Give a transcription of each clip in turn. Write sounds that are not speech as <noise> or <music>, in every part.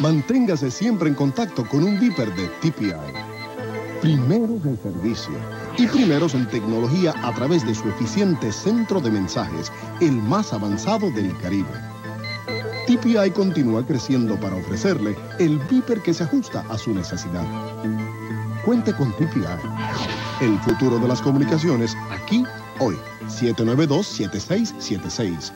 Manténgase siempre en contacto con un Viper de TPI. Primeros en servicio y primeros en tecnología a través de su eficiente centro de mensajes, el más avanzado del Caribe. TPI continúa creciendo para ofrecerle el Viper que se ajusta a su necesidad. Cuente con TPI. El futuro de las comunicaciones aquí, hoy, 792-7676.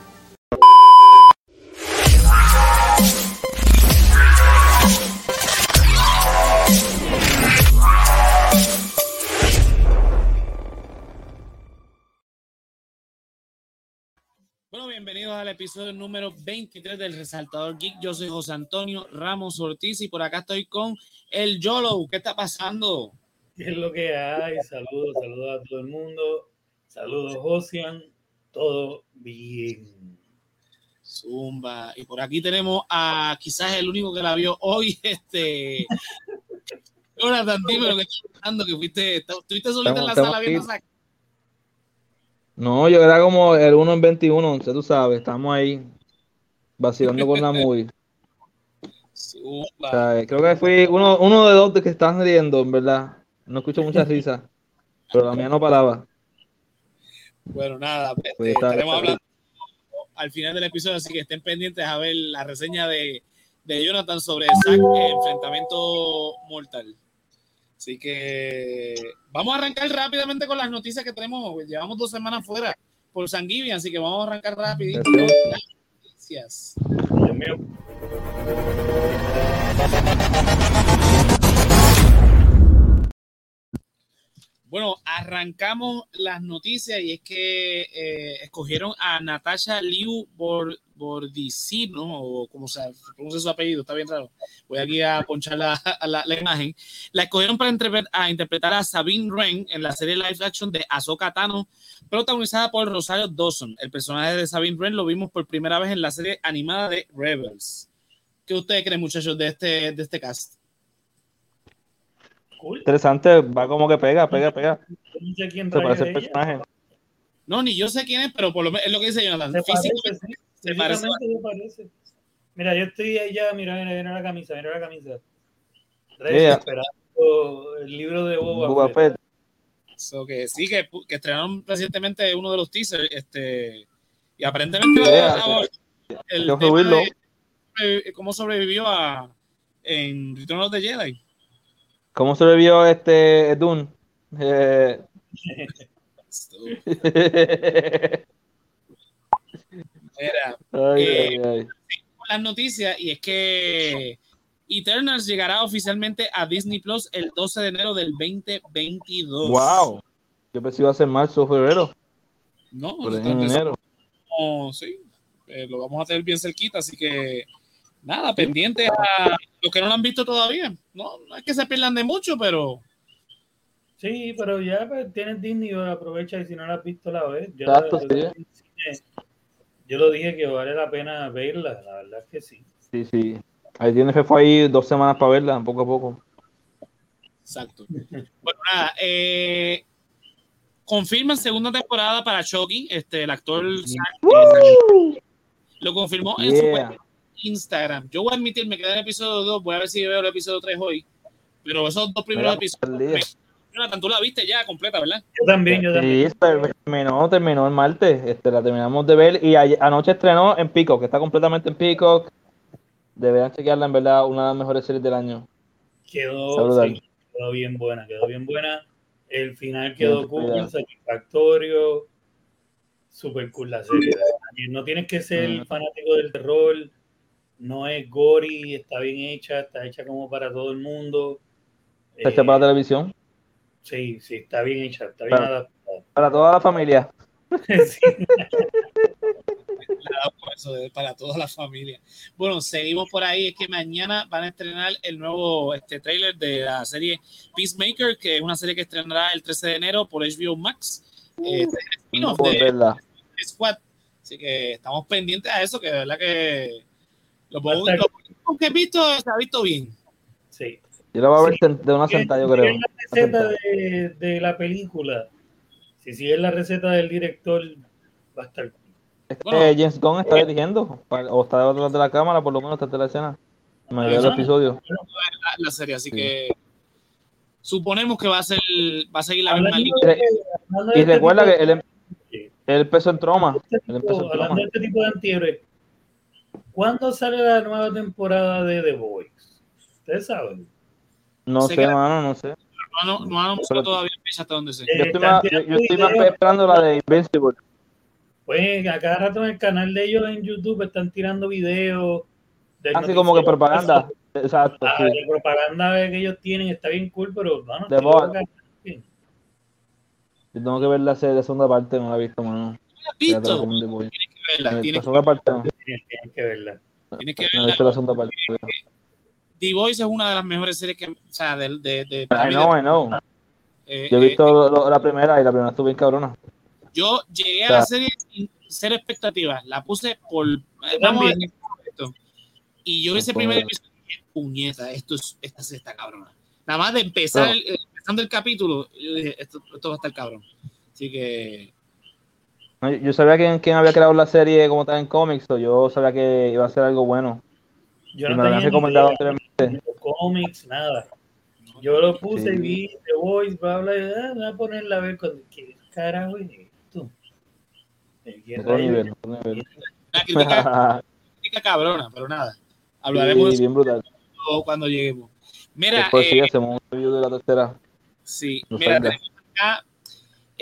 Bienvenidos al episodio número 23 del Resaltador Geek. Yo soy José Antonio Ramos Ortiz y por acá estoy con el Yolo. ¿Qué está pasando? ¿Qué es lo que hay? Saludos, saludos a todo el mundo. Saludos, Josian. Todo bien. Zumba. Y por aquí tenemos a quizás el único que la vio hoy, <laughs> este. Jonathan, dime lo que estás pasando, que fuiste, estuviste solito en la sala viendo esa no, yo era como el 1 en 21, usted tú sabes, estamos ahí vacilando con la <laughs> movie. O sea, creo que fui uno, uno de dos de que están riendo, en verdad. No escucho mucha risa, pero la mía no paraba. Bueno, nada, pues, pues estaremos hablando al final del episodio, así que estén pendientes a ver la reseña de, de Jonathan sobre Zack, enfrentamiento mortal. Así que vamos a arrancar rápidamente con las noticias que tenemos. Llevamos dos semanas fuera por San Givian, así que vamos a arrancar rapidito con las noticias. Dios mío. Bueno, arrancamos las noticias y es que eh, escogieron a Natasha Liu Bordicino, o como se pronuncia su apellido, está bien raro. Voy aquí a ponchar la, <laughs> la, imagen. La escogieron para a interpretar a Sabine Wren en la serie live action de Ahsoka Tano, protagonizada por Rosario Dawson. El personaje de Sabine Wren lo vimos por primera vez en la serie animada de Rebels. ¿Qué ustedes creen, muchachos, de este, de este cast? Interesante, va como que pega, pega, pega. No sé quién Se parece el personaje. No, ni yo sé quién es, pero por lo menos es lo que dice Jonathan. Se parece, se parece. Mira, yo estoy allá, mira, mira, mira la camisa, mira la camisa. Yeah. Esperando el libro de Boba, Boba Fett. So que sí, que, que, estrenaron recientemente uno de los teasers, este, y aparentemente yeah, el tema de, cómo sobrevivió a en Return of the Jedi. ¿Cómo sobrevivió este Dune? Eh... Era, <laughs> ay, eh, ay, ay. las noticias y es que Eternals llegará oficialmente a Disney Plus el 12 de enero del 2022. Wow. Yo pensé que iba a ser marzo o febrero. No, en enero. sí, eh, lo vamos a tener bien cerquita, así que nada, pendiente a los que no lo han visto todavía. No, no es que se pierdan de mucho, pero. Sí, pero ya pues, tienes Disney, aprovecha y si no la has visto la vez. Yo, yo, lo dije que vale la pena verla, la verdad es que sí. Sí, sí. Ahí tiene que fue ahí dos semanas para verla, poco a poco. Exacto. bueno, nada, eh, confirman segunda temporada para Chucky, este, el actor. lo confirmó en su cuenta Instagram. Yo voy a admitir, me quedé en el episodio 2, voy a ver si veo el episodio 3 hoy. Pero esos dos primeros episodios. Jonathan, tú la viste ya completa, ¿verdad? Yo también, yo también. Sí, terminó, terminó el martes. Este, la terminamos de ver y anoche estrenó en Peacock, que está completamente en Peacock. Deberían chequearla, en verdad, una de las mejores series del año. Quedó, sí, quedó bien buena, quedó bien buena. El final quedó cool, satisfactorio. Super cool la serie. No tienes que ser fanático del terror no es gory, está bien hecha, está hecha como para todo el mundo. ¿Está hecha para la televisión? Sí, sí, está bien hecha, está bien para, adaptada. Para toda la familia. <laughs> para toda la familia. Bueno, seguimos por ahí. Es que mañana van a estrenar el nuevo este, trailer de la serie Peacemaker, que es una serie que estrenará el 13 de enero por HBO Max. Eh, no, de Squad. Así que estamos pendientes a eso, que de verdad que lo, poco, que he visto se ha visto bien. Sí. Yo lo voy a ver de una sentada, yo creo. la receta de, de, la película, si sigue la receta del director, va a estar este James Gunn está dirigiendo o está detrás de la cámara, por lo menos está de la escena. mayoría de los episodios. La, la, serie, así que suponemos que va a ser va a seguir la misma línea. Y este recuerda que él, él empezó en troma. Él empezó en hablando de este tipo de antihéroes, ¿cuándo sale la nueva temporada de The Voice? ¿Ustedes saben? No sé, mano, no sé. No, no, no todavía hasta donde sé. Yo estoy, más, yo, yo estoy más esperando la de Invincible. Pues a cada rato en el canal de ellos en YouTube están tirando videos. Así como que propaganda. Exacto. Ah, sí. La propaganda que ellos tienen está bien cool, pero bueno, de moda. Yo tengo que ver la, serie, la segunda parte, no la he visto, mano. ¿No la has visto? Tienes que verla. Tienes la segunda parte no. Tienes que verla. Tienes que he verla. visto la segunda parte. The Voice es una de las mejores series que, o sea, de, de, de, I know, I know. eh, Yo he eh, visto lo- lo- la primera y la primera estuvo bien cabrona. Yo llegué a O sea, la serie sin ser expectativas. La puse por. eh, Vamos a esto. Y yo ese Por primer episodio dije, puñeta, esto es, esta serie está cabrona. Nada más de empezar, el, empezando el capítulo, yo dije, esto, esto va a estar cabrón. Así que. No, yo- Yo sabía quién, quién había creado la serie como tal en cómics, o yo sabía que iba a ser algo bueno. Yo no me lo habían tenía ni recomendado idea, anteriormente. cómics, nada. Yo lo puse Sí. y vi The Voice, bla, bla, bla, voy a ponerla a ver con qué carajo es esto. ¿De qué Otro nivel, otro nivel. Una crítica, <laughs> crítica cabrona, pero nada. Hablaremos Sí, bien brutal. cuando lleguemos. Mira, Después sí eh, hacemos un review de la tercera. sí, No mira, tenemos acá,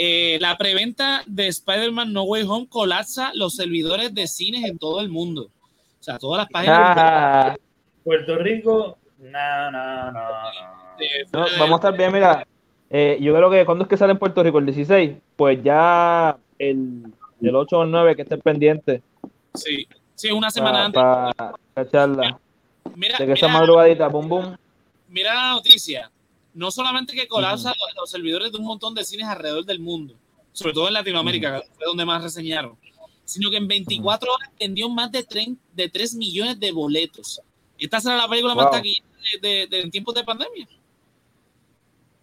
eh, la preventa de Spider-Man No Way Home colapsa los servidores de cines en todo el mundo. O sea, todas las páginas Ah, Puerto Rico, no, no, no, no. vamos a estar bien, mira. eh, yo creo que cuando es que sale en Puerto Rico el 16, pues ya el, el 8 o el 9 que esté pendiente Sí, sí, una semana para antes. cacharla. Mira, De que esa mira, madrugadita, boom boom. mira la noticia. No solamente que colapsa los, los servidores de un montón de cines alrededor del mundo, sobre todo en Latinoamérica, que fue donde más reseñaron, sino que en 24 horas vendió más de, tren- de 3 millones de boletos. Esta será la película más taquillera de, de- de- en tiempos de pandemia.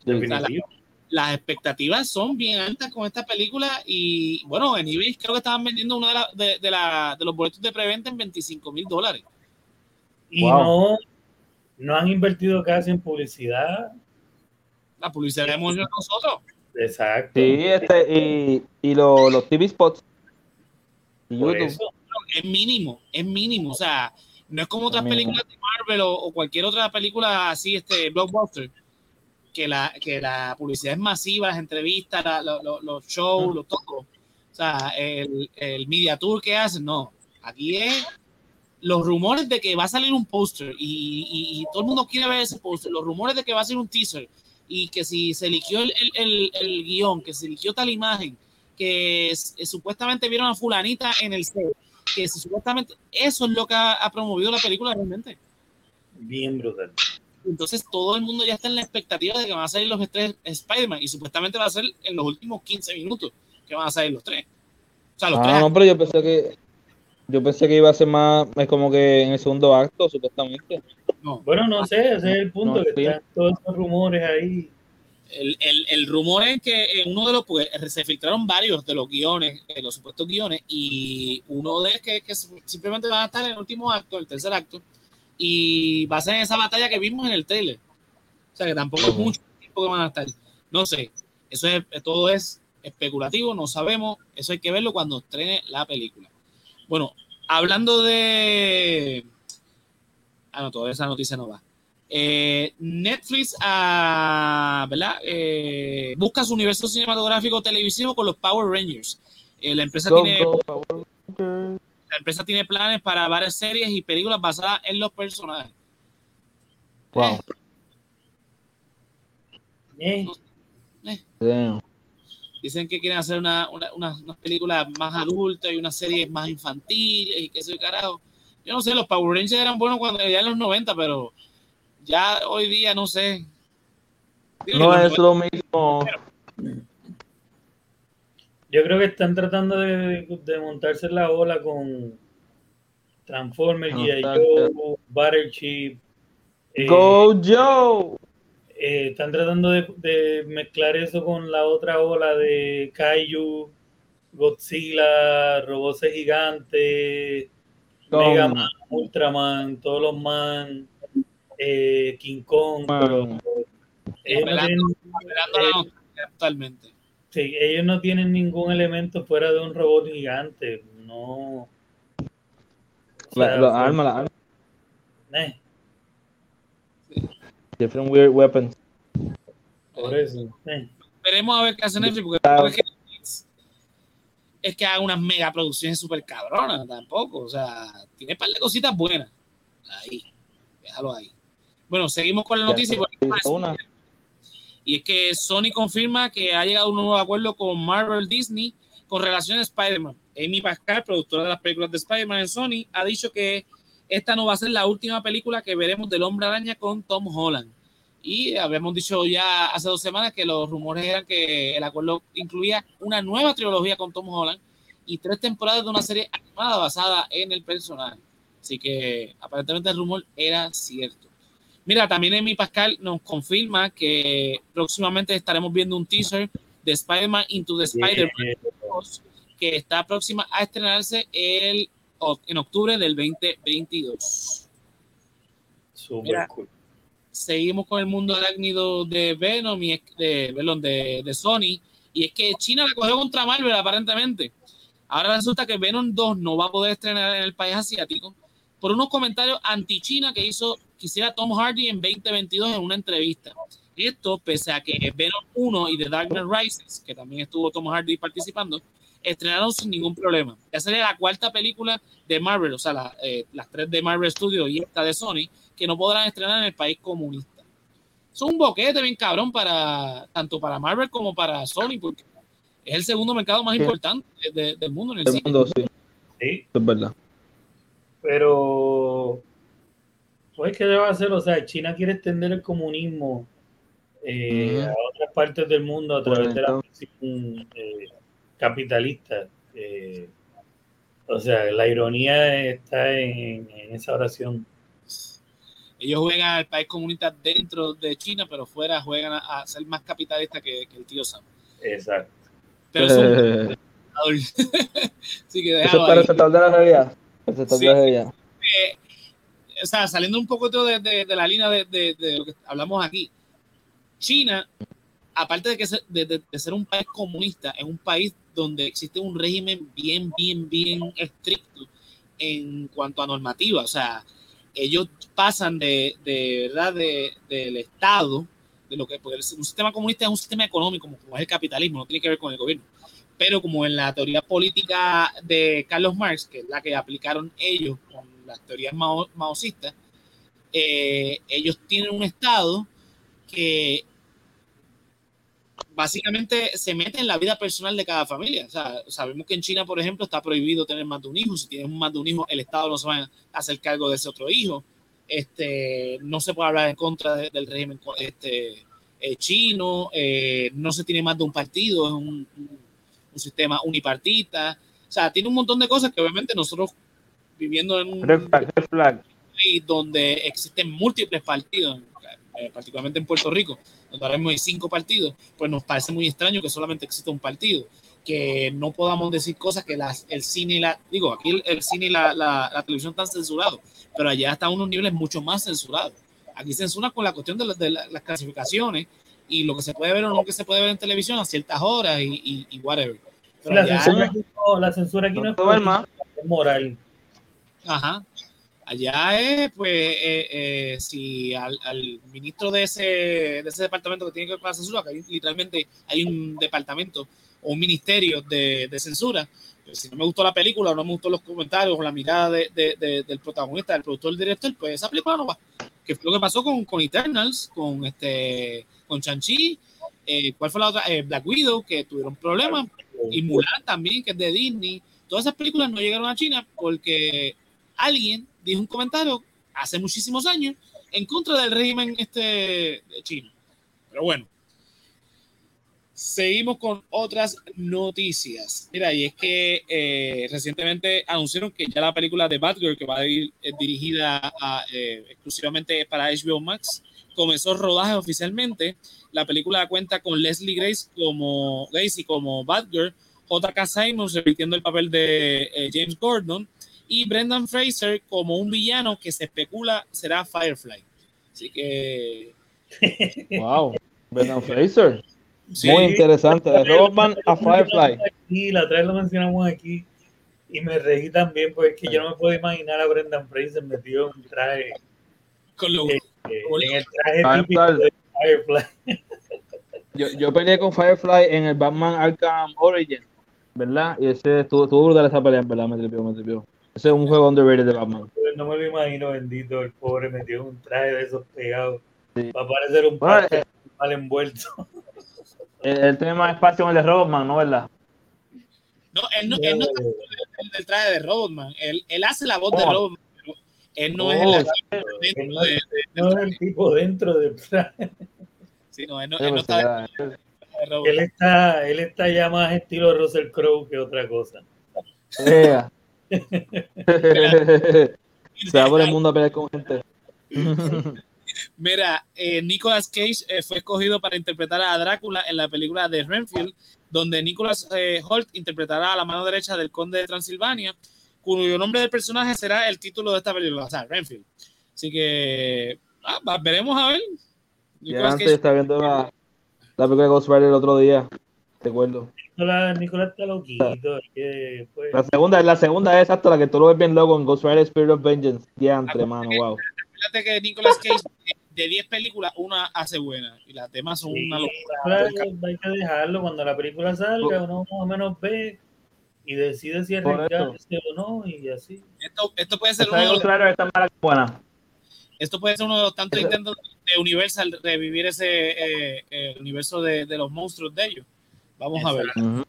Definitivo. Las expectativas son bien altas con esta película y bueno, en eBay creo que estaban vendiendo uno de, la- de, de la- de los boletos de preventa en 25 mil dólares. Y Wow. no, no han invertido casi en publicidad. La publicidad la hemos hecho nosotros. Exacto. Sí, este, y, y lo- los TV spots. Y Por YouTube. eso. es mínimo, es mínimo. O sea, no es como otras Es mínimo. películas de Marvel o, o cualquier otra película así, este blockbuster, que la, que la publicidad es masiva, las entrevistas, la- lo- lo- los shows, los todo. O sea, el, el media tour que hacen, no. Aquí es los rumores de que va a salir un póster y, y- y todo el mundo quiere ver ese póster, los rumores de que va a ser un teaser y que si se eligió el, el, el- el guion, que se eligió tal imagen, que supuestamente vieron a fulanita en el set, que si supuestamente eso es lo que ha, ha promovido la película realmente. Bien brutal. Entonces todo el mundo ya está en la expectativa de que van a salir los tres Spider-Man y supuestamente va a ser en los últimos 15 minutos que van a salir los tres. O sea, los Ah, tres. no, pero yo pensé que yo pensé que iba a ser más es como que en el segundo acto, supuestamente. no. Bueno, no sé, ese es el punto, No, que sí. están todos esos rumores ahí. El, el, el rumor es que en uno de los, pues, se filtraron varios de los guiones, de los supuestos guiones, y uno de ellos que, que simplemente van a estar en el último acto, el tercer acto, y va a ser en esa batalla que vimos en el trailer. O sea que tampoco es mucho tiempo que van a estar. No sé, eso es, todo es especulativo, no sabemos, eso hay que verlo cuando estrene la película. Bueno, hablando de... Ah, no, todavía esa noticia no va. Eh, Netflix ah, ¿verdad? Eh, busca su universo cinematográfico televisivo con los Power Rangers. Eh, la, empresa Go, tiene, go, Power Rangers. la empresa tiene planes para varias series y películas basadas en los personajes. Wow. Dicen que quieren hacer una, una, una, unas películas más adultas y unas series más infantiles y qué sé yo, carajo. Yo no sé, los Power Rangers eran buenos cuando ya en los 90, pero ya hoy día no sé. Digo, No es lo mismo. yo creo que están tratando de, de montarse la ola con Transformers, G.I. Nostalgia. Joe, Battleship. eh, Go Joe. Eh, están tratando de, de mezclar eso con la otra ola de Kaiju, Godzilla, robots gigantes, Mega Man, Ultraman, todos los man. eh, King Kong, pero ellos no tienen, totalmente. Sí, ellos no tienen ningún elemento fuera de un robot gigante, no. La, los armas, las armas. Different weird weapons. Por eso. Eh. Veremos a ver qué hacen Netflix, porque es que haga unas mega producciones súper cabronas tampoco. O sea, tiene un par de cositas buenas. Ahí, déjalo ahí. Bueno, seguimos con la noticia. Y es que Sony confirma que ha llegado a un nuevo acuerdo con Marvel Disney con relación a Spider-Man. Amy Pascal, productora de las películas de Spider-Man en Sony, ha dicho que esta no va a ser la última película que veremos del Hombre Araña con Tom Holland. Y habíamos dicho ya hace dos semanas que los rumores eran que el acuerdo incluía una nueva trilogía con Tom Holland y tres temporadas de una serie animada basada en el personaje. Así que aparentemente el rumor era cierto. Mira, también Emi Pascal nos confirma que próximamente estaremos viendo un teaser de Spider-Man Into the Spider-Man que está próxima a estrenarse el, en octubre del 2022. Super cool seguimos con el mundo arácnido de Venom y de, de, de Sony. Y es que China la cogió contra Marvel aparentemente. Ahora resulta que Venom 2 no va a poder estrenar en el país asiático por unos comentarios anti-China que hizo, quisiera Tom Hardy en 2022 en una entrevista. Esto pese a que Venom 1 y The Dark Knight Rises, que también estuvo Tom Hardy participando, estrenaron sin ningún problema. Ya sería la cuarta película de Marvel, o sea, eh, las tres de Marvel Studios y esta de Sony, que no podrán estrenar en el país comunista. Es un boquete bien cabrón para tanto para Marvel como para Sony, porque es el segundo mercado más importante del mundo en el, el mundo, sí. sí. Es verdad. Pero, pues, ¿qué debe hacer? O sea, China quiere extender el comunismo eh, a otras partes del mundo a través de la eh, capitalista. Eh, o sea, la ironía está en esa oración ellos juegan al país comunista dentro de China, pero fuera juegan a, ser más capitalistas que, el tío Sam. Exacto. Pero son <laughs> Así que Eso es para de la realidad. Sí. Eh, o sea, saliendo un poco de, de, de la línea de, de, lo que hablamos aquí, China, aparte de, que ser, de, ser un país comunista, es un país donde existe un régimen bien, bien, bien estricto en cuanto a normativa. O sea, ellos pasan de, de verdad de, del Estado, de lo que un sistema comunista es un sistema económico, como, es el capitalismo, no tiene que ver con el gobierno. Pero como en la teoría política de Carlos Marx, que es la que aplicaron ellos con las teorías maocistas, eh, ellos tienen un Estado que básicamente se mete en la vida personal de cada familia. O sea, sabemos que en China, por ejemplo, está prohibido tener más de un hijo. Si tienes más de un hijo, el Estado no se va a hacer cargo de ese otro hijo. Este, no se puede hablar en contra del régimen este, eh, chino. Eh, no se tiene más de un partido, es un, un, sistema unipartita. O sea, tiene un montón de cosas que obviamente nosotros viviendo en un país donde existen múltiples partidos, eh, particularmente en Puerto Rico, donde ahora mismo hay cinco partidos, pues nos parece muy extraño que solamente exista un partido, que no podamos decir cosas que las, el cine y la, digo, aquí el, cine y la, la, televisión están censurados, pero allá están unos niveles mucho más censurados. Aquí censura con la cuestión de, de las clasificaciones y lo que se puede ver o no que se puede ver en televisión a ciertas horas y, y, whatever. la, censura aquí no, la censura aquí no, es moral. Ajá. Allá es, pues, eh, eh, si al, ministro de ese, de ese departamento que tiene que ver con la censura, que literalmente hay un departamento o un ministerio de, censura, pues, si no me gustó la película o no me gustó los comentarios o la mirada del protagonista, del productor, del director, pues esa película no va. Que fue lo que pasó con, con Eternals, con este con Chanchi, eh, ¿cuál fue la otra? Black Widow, que tuvieron problemas, y Mulan también, que es de Disney. Todas esas películas no llegaron a China porque alguien dijo un comentario hace muchísimos años en contra del régimen este chino. Pero bueno, seguimos con otras noticias. Mira, y es que eh, recientemente anunciaron que ya la película de Batgirl, que va a ir eh, dirigida eh, exclusivamente para HBO Max, comenzó rodaje oficialmente. La película cuenta con Leslie Grace como Grace y como Batgirl, J.K. Simons repitiendo el papel de James Gordon y Brendan Fraser como un villano que se especula será Firefly. Así que. <laughs> wow, Brendan Fraser. Muy interesante. De Robotman a Firefly. Y la otra vez lo mencionamos aquí. Y me reí también, porque es que yo no me puedo imaginar a Brendan Fraser metido en un traje. Con lo, eh, en el traje típico de Firefly. <laughs> Yo, yo peleé con Firefly en el Batman Arkham Origin, ¿verdad? Y ese estuvo, estuvo brutal esa pelea, verdad, me tripió, me tripió. Ese es un juego underrated de Batman. No me lo imagino, bendito, el pobre metido en un traje de esos pegados. Sí. Va a parecer un bueno, eh, mal envuelto. <laughs> Él, tiene más espacio en el de Robotman, ¿no? ¿Verdad? No, él no, él no está el del traje de Robotman. Él, él hace la voz oh. de Robotman, pero él no oh, es el, dentro no, de, de, no es el tipo dentro del traje. Sí, no, él no, él no está. Él está, él está ya más estilo Russell Crowe que otra cosa. Yeah. <laughs> Se va por el mundo a pelear con gente. <laughs> Mira, eh, Nicolas Cage eh, fue escogido para interpretar a Drácula en la película de Renfield, donde Nicolas eh, Holt interpretará a la mano derecha del conde de Transilvania, cuyo nombre del personaje será el título de esta película, o sea, Renfield. Así que ah, veremos a ver. Nicolas antes Cage. está viendo la, la película de Ghost Rider el otro día, te acuerdo. Nicolás, Nicolás está loquito. Que, pues... La segunda, la segunda es hasta la que tú lo ves bien loco en Ghost Rider Spirit of Vengeance. Ya entre mano, wow. Fíjate que Nicolas Cage de 10 películas, una hace buena y las demás son sí, una locura. Claro, hay que dejarlo cuando la película salga, uno más o menos ve y decide si arriesgarse o no y así. Esto, esto puede ser uno de los, claro, esta mala buena. Esto puede ser uno de los tantos intentos de Universal de revivir ese eh, el universo de, de, los monstruos de ellos. Vamos Exacto. a ver. Uh -huh.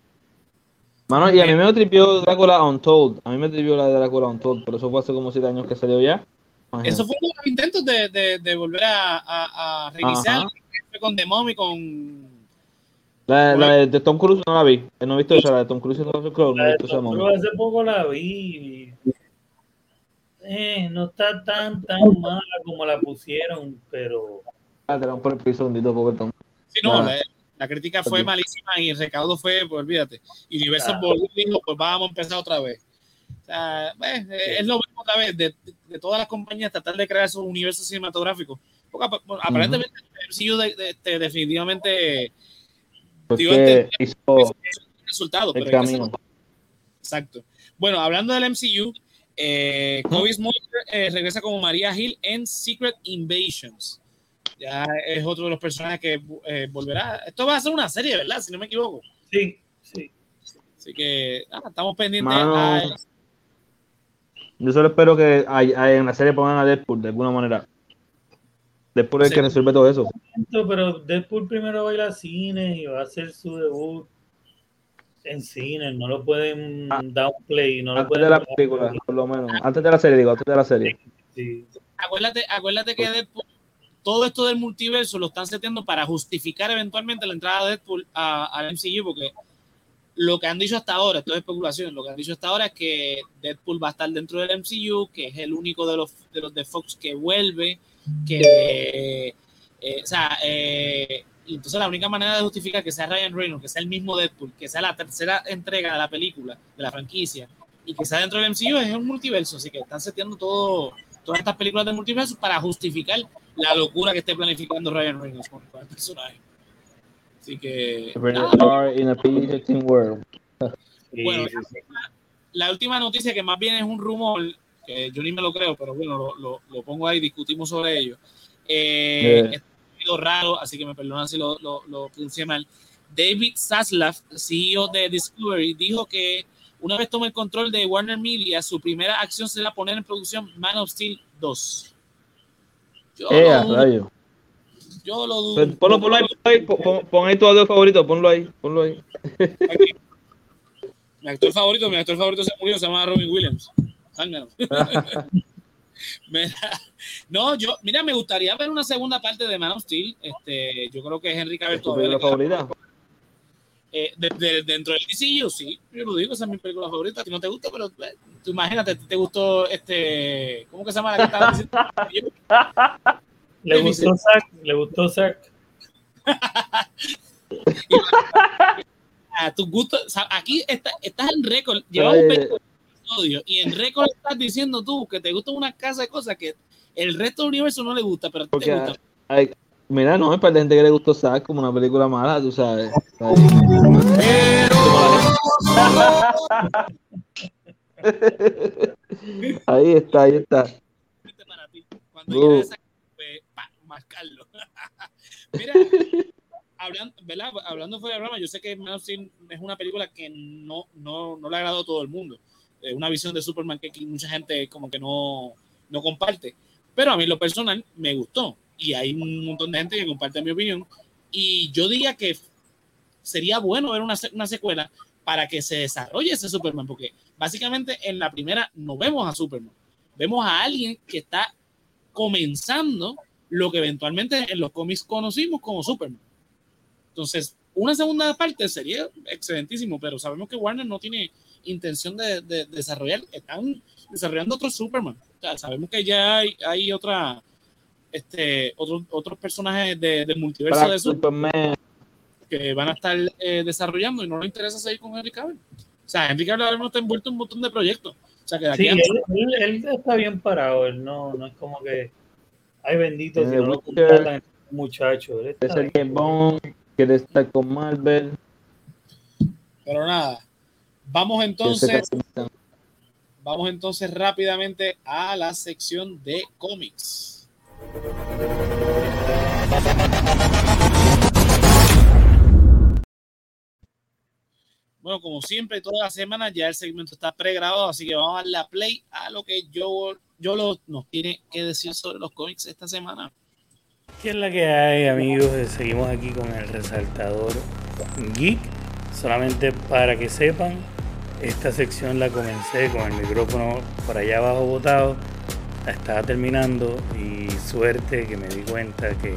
Mano, y a mí me tripió Drácula Untold. A mí me tripió la de Drácula Untold, pero eso fue hace como 7 años que salió ya. Eso fue uno de los intentos de, de, de volver a, a, a reiniciar con The Mom y con. La, la de, de, Tom Cruise no la vi. No he visto esa, la de Tom Cruise y Russell Crowe. No he visto esa Tom Hace poco la vi. Eh, no está tan, tan mala como la pusieron, pero. Ah, te por el piso, un poco Tom. Sí, no, la, la, crítica fue malísima y el recaudo fue, pues olvídate. Y Universal ah. dijo, pues vamos a empezar otra vez. O sea, pues, es lo mismo otra vez de, de, todas las compañías tratar de crear su universo cinematográfico. Porque bueno, aparentemente el MCU de, de, de, definitivamente digo, este, hizo el resultado. El pero camino. Exacto. Bueno, hablando del MCU, eh, Kobe Smulders eh, regresa como María Hill en Secret Invasions. Ya es otro de los personajes que eh, volverá. Esto va a ser una serie, ¿verdad? Si no me equivoco. Sí, sí. Así que ah, estamos pendientes. A... Yo solo espero que hay, hay en la serie pongan a Deadpool de alguna manera. Deadpool es el que resuelve todo eso. Pero Deadpool primero va a ir al cine y va a hacer su debut en cine. No lo pueden ah, dar un play. No antes lo de la película, por lo menos. Antes de la serie, digo, antes de la serie. Sí. Acuérdate, acuérdate que Deadpool, todo esto del multiverso lo están seteando para justificar eventualmente la entrada de Deadpool al MCU, porque lo que han dicho hasta ahora, esto es especulación, lo que han dicho hasta ahora es que Deadpool va a estar dentro del MCU, que es el único de los de, los de Fox que vuelve, que, eh, o sea, eh, entonces la única manera de justificar que sea Ryan Reynolds, que sea el mismo Deadpool, que sea la tercera entrega de la película, de la franquicia, y que sea dentro del MCU es un multiverso, así que están seteando todo, todas estas películas de multiverso para justificar la locura que esté planificando Ryan Reynolds con, el personaje. Así que. In a world. Bueno, la, la, última noticia que más bien es un rumor, que yo ni me lo creo, pero bueno, lo, lo, lo pongo ahí, discutimos sobre ello. Eh, yeah. Es raro, así que me perdonan si lo, lo, lo pronuncié mal. David Zaslav, CEO de Discovery, dijo que una vez tome el control de Warner Media, su primera acción será poner en producción Man of Steel 2. Yo eh, lo, yo lo dudo. Ponlo, ponlo ahí, pon, pon, pon, ahí tu audio favorito, ponlo ahí, ponlo ahí. Aquí. <laughs> Mi actor favorito, mi actor favorito se murió, se llama Robin Williams. mira, <laughs> no, yo, mira, me gustaría ver una segunda parte de Man of Steel. Este, yo creo que es Henry Cavill todavía. Eh, de, de, dentro del DCU, sí, yo lo digo, esa es mi película favorita. A ti no te gusta, pero eh, tú imagínate, te gustó este. ¿Cómo que se llama la que estaba diciendo? Le gustó Zack, le gustó Zack. <laughs> a tu gusto, aquí está, estás en récord, llevamos un episodio y en récord estás diciendo tú que te gusta una casa de cosas que El resto del universo no le gusta, pero te gusta. Mira, no, es para la gente que le gustó Zack como una película mala, tú sabes. ahí está, ahí está. Para ti. Cuando uh. pues, marcarlo. <laughs> Mira, hablando, ¿verdad? hablando fuera de broma, yo sé que Man of Steel es una película que no, no, no le ha agradado a todo el mundo. Es una visión de Superman que mucha gente como que no, no comparte. Pero a mí lo personal me gustó y hay un montón de gente que comparte mi opinión. Y yo diría que sería bueno ver una, una secuela para que se desarrolle ese Superman, porque básicamente en la primera no vemos a Superman, vemos a alguien que está comenzando lo que eventualmente en los cómics conocimos como Superman. Entonces, una segunda parte sería excelentísimo, pero sabemos que Warner no tiene intención de, desarrollar, están desarrollando otro Superman. sabemos que ya hay, otra, este, otros otros personajes del multiverso de Superman que van a estar eh, desarrollando y no le interesa seguir con Henry Cavill. O sea, Henry Cavill ahora está envuelto en un montón de proyectos. O sea, que sí, él, está bien parado, él no, no es como que hay benditos que no lo contratan muchacho. Es el que Bond, quiere estar con Marvel. Pero nada, vamos entonces. Vamos entonces rápidamente a la sección de cómics. Bueno, como siempre, toda la semana ya el segmento está pregrabado, así que vamos a darle a play a lo que yo, yo lo, nos tiene que decir sobre los cómics esta semana. ¿Qué es la que hay, amigos? Seguimos aquí con el resaltador Geek. Solamente para que sepan, esta sección la comencé con el micrófono por allá abajo botado. Estaba terminando y suerte que me di cuenta que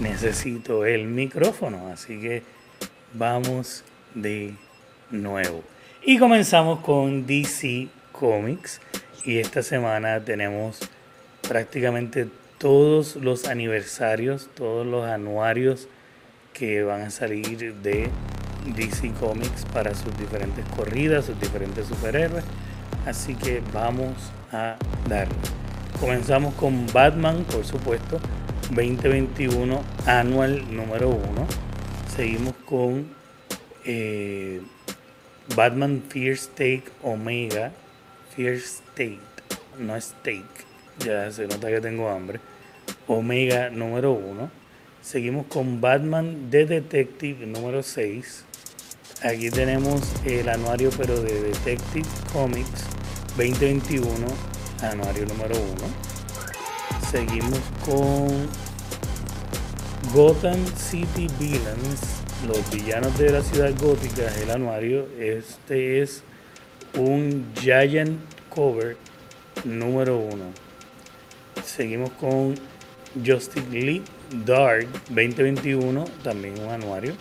necesito el micrófono. Así que vamos de nuevo. Y comenzamos con DC Comics. Y esta semana tenemos prácticamente todos los aniversarios, todos los anuarios que van a salir de DC Comics para sus diferentes corridas, sus diferentes superhéroes. Así que vamos a darle. Comenzamos con Batman, por supuesto, 2021 anual número 1. Seguimos con eh, Batman Fear State Omega. Fear State, no Steak. Ya se nota que tengo hambre. Omega número 1. Seguimos con Batman The Detective número 6. Aquí tenemos el anuario pero de Detective Comics 2021, anuario número 1. Seguimos con Gotham City Villains los villanos de la ciudad gótica, el anuario. Este es un Giant Cover número uno. Seguimos con Justice League Dark 2021, también un anuario.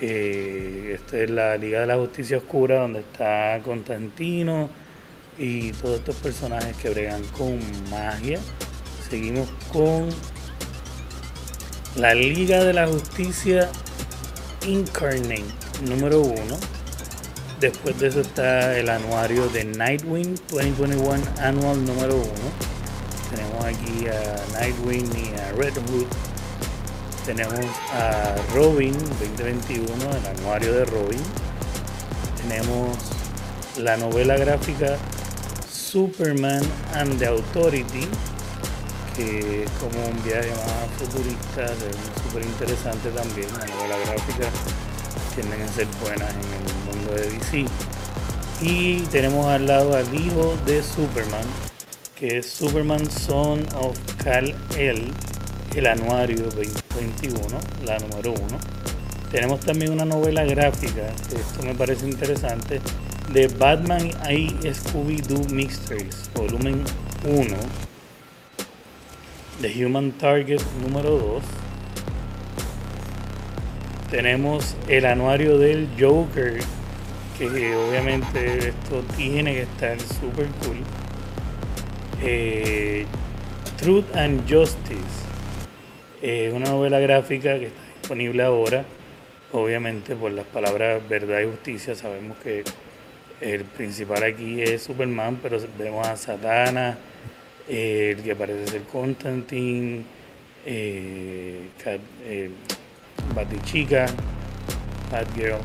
Eh, esta es la Liga de la Justicia Oscura, donde está Constantino y todos estos personajes que bregan con magia. Seguimos con la Liga de la Justicia Incarnate número 1. Después de eso está el anuario de Nightwing 2021 Annual número 1. Tenemos aquí a Nightwing y a Red Hood. Tenemos a Robin 2021, el anuario de Robin. Tenemos la novela gráfica Superman and the Authority, que es como un viaje más futurista, súper interesante también, la novela gráfica tienden a ser buenas en el mundo de DC. Y tenemos al lado al hijo de Superman, que es Superman Son of Kal-El, el anuario 2021, la número 1. Tenemos también una novela gráfica, esto me parece interesante, de Batman y Scooby-Doo Mysteries, volumen 1 The Human Target número 2. Tenemos el anuario del Joker, que obviamente esto tiene que estar super cool. Eh, Truth and Justice, eh, una novela gráfica que está disponible ahora. Obviamente por las palabras verdad y justicia sabemos que el principal aquí es Superman, pero vemos a Satana, el que parece ser Constantine, eh, eh, Batichica, Batgirl,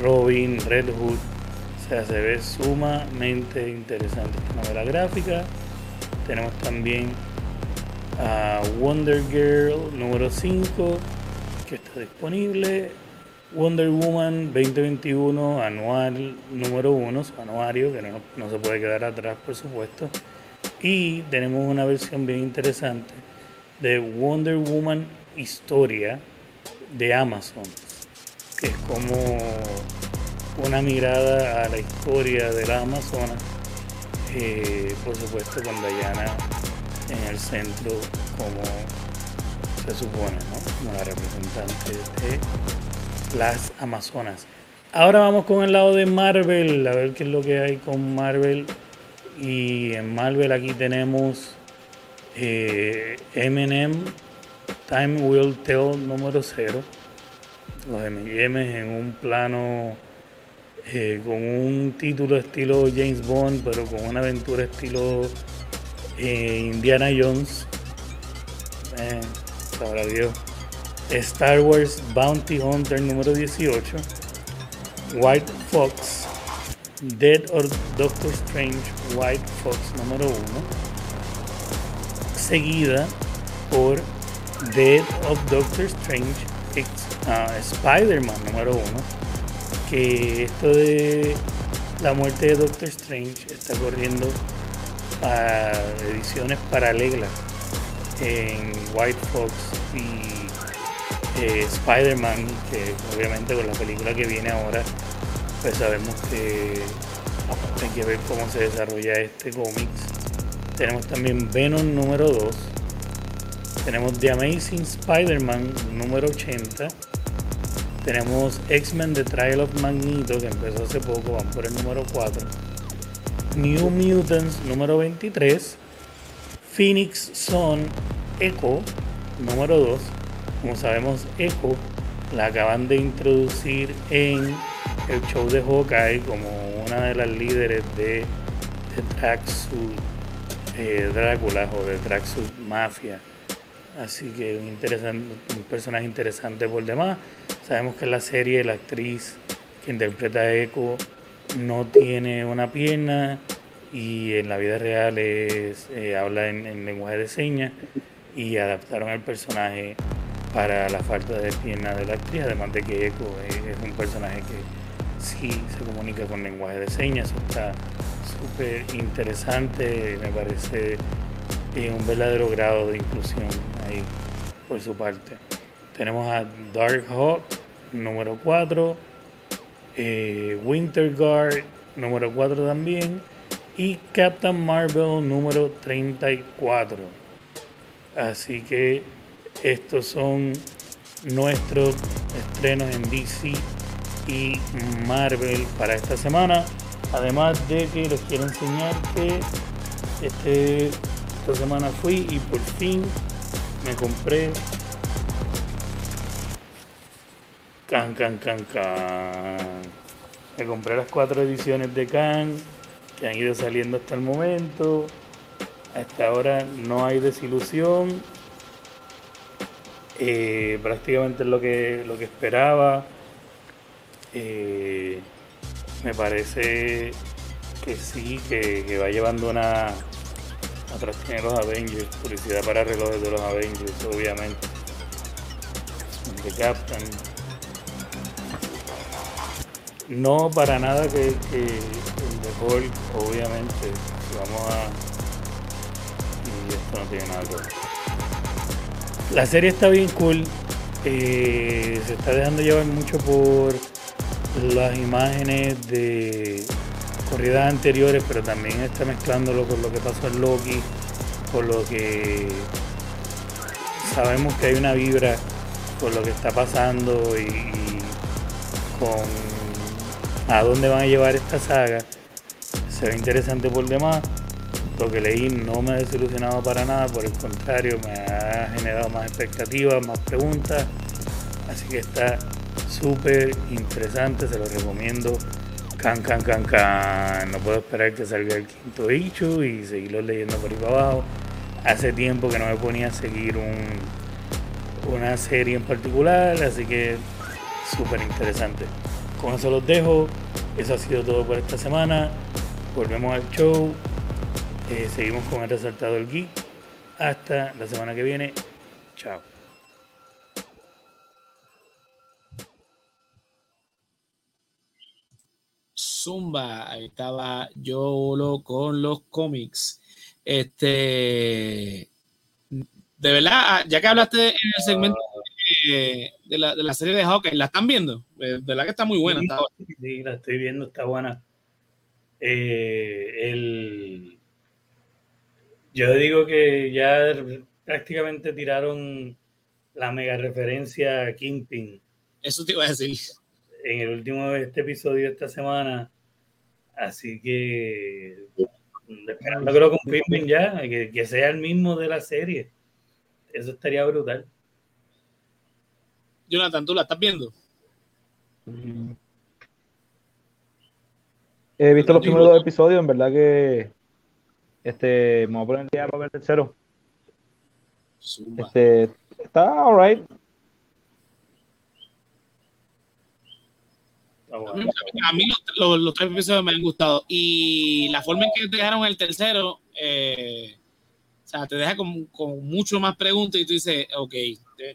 Robin, Red Hood. O sea, se ve sumamente interesante esta novela gráfica. Tenemos también a Wonder Girl número 5 que está disponible. Wonder Woman 2021 anual número 1, su anuario, que no, no se puede quedar atrás por supuesto. Y tenemos una versión bien interesante de Wonder Woman Historia de Amazon, que es como una mirada a la historia de la Amazona, eh, por supuesto con Diana en el centro como se supone, ¿no? como la representante de las Amazonas. Ahora vamos con el lado de Marvel, a ver qué es lo que hay con Marvel. Y en Marvel aquí tenemos eh, Eminem, Time Will Tell número 0. Los M&M en un plano eh, con un título estilo James Bond, pero con una aventura estilo eh, Indiana Jones. Eh, sabrá Dios. Star Wars Bounty Hunter número 18. White Fox. Dead or Doctor Strange White Fox número 1 seguida por Dead of Doctor Strange uh, Spider-Man número 1 que esto de la muerte de Doctor Strange está corriendo a ediciones paralelas en White Fox y eh, Spider-Man que obviamente con la película que viene ahora pues sabemos que hay que ver cómo se desarrolla este cómics tenemos también Venom número 2. Tenemos The Amazing Spider-Man número 80. Tenemos X-Men The Trial of Magneto, que empezó hace poco, van por el número 4. New Mutants número 23. Phoenix Son Echo número 2. Como sabemos, Echo la acaban de introducir en el show de Hawkeye como una de las líderes de, de Tracksuit eh, Drácula o de Traxxas Mafia. Así que un, interesante, un personaje interesante por demás. Sabemos que en la serie la actriz que interpreta a Echo no tiene una pierna y en la vida real es, eh, habla en, lenguaje de señas y adaptaron el personaje para la falta de pierna de la actriz, además de que Echo es, un personaje que sí se comunica con lenguaje de señas, está súper interesante, me parece un verdadero grado de inclusión ahí por su parte. Tenemos a Dark Hawk número 4, eh, Winter Guard número 4 también y Captain Marvel número 34. Así que estos son nuestros estrenos en DC y Marvel para esta semana. Además de que les quiero enseñar que este, esta semana fui y por fin me compré Can Can Can Can. Me compré las cuatro ediciones de Can que han ido saliendo hasta el momento. Hasta ahora no hay desilusión. Eh, prácticamente es lo que, lo que esperaba. Eh, me parece que sí, que, va llevando una atrás tiene los Avengers, publicidad para relojes de los Avengers, obviamente. De Captain. No para nada que, el de Hulk, obviamente. Vamos a. Y esto no tiene nada que ver. La serie está bien cool. Eh, se está dejando llevar mucho por las imágenes de corridas anteriores, pero también está mezclándolo con lo que pasó en Loki, con lo que sabemos que hay una vibra con lo que está pasando y, con a dónde van a llevar esta saga. Se ve interesante por demás. Lo que leí no me ha desilusionado para nada, por el contrario, me ha generado más expectativas, más preguntas. Así que está súper interesante, se lo recomiendo. Can, can, can, can. No puedo esperar que salga el quinto issue y seguirlo leyendo por ahí para abajo. Hace tiempo que no me ponía a seguir un, una serie en particular, así que súper interesante. Con eso los dejo. Eso ha sido todo por esta semana. Volvemos al show. Eh, seguimos con el resaltado del geek. Hasta la semana que viene. Chao. Zumba, ahí estaba yo con los cómics. Este, de verdad, ah, ya que hablaste en el segmento de, la, serie de Hawkeye, ¿la están viendo? De verdad que está muy buena. Sí, la estoy viendo, está buena. Eh, el, yo digo que ya prácticamente tiraron la mega referencia a Kingpin. Eso te iba a decir. En el último este episodio de esta semana. Así que esperando que lo confirmen ya, que, que sea el mismo de la serie. Eso estaría brutal. Jonathan, ¿tú la estás viendo? He visto los primeros dos episodios, en verdad que este, me voy a poner el día para ver el tercero. Este, está alright. A mí, los, tres episodios me han gustado. Y la forma en que dejaron el tercero, eh, o sea, te deja con, con, mucho más preguntas y tú dices, ok,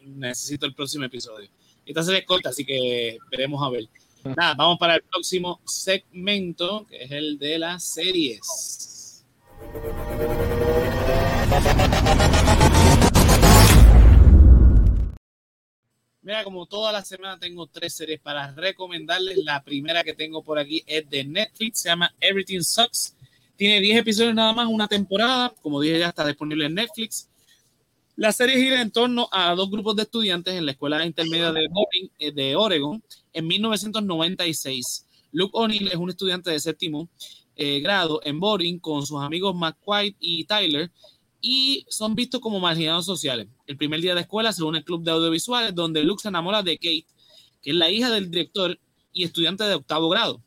necesito el próximo episodio. Esta serie es corta, así que veremos a ver. Nada, vamos para el próximo segmento, que es el de las series. Mira, como toda la semana tengo tres series para recomendarles. La primera que tengo por aquí es de Netflix, se llama Everything Sucks. Tiene 10 episodios nada más, una temporada. Como dije, ya está disponible en Netflix. La serie gira en torno a dos grupos de estudiantes en la escuela intermedia de, eh, Oregon en 1996. Luke O'Neill es un estudiante de séptimo eh, grado en Boring con sus amigos McQuaid y Tyler y son vistos como marginados sociales. El primer día de escuela se une el club de audiovisuales donde Luke se enamora de Kate, que es la hija del director y estudiante de octavo grado.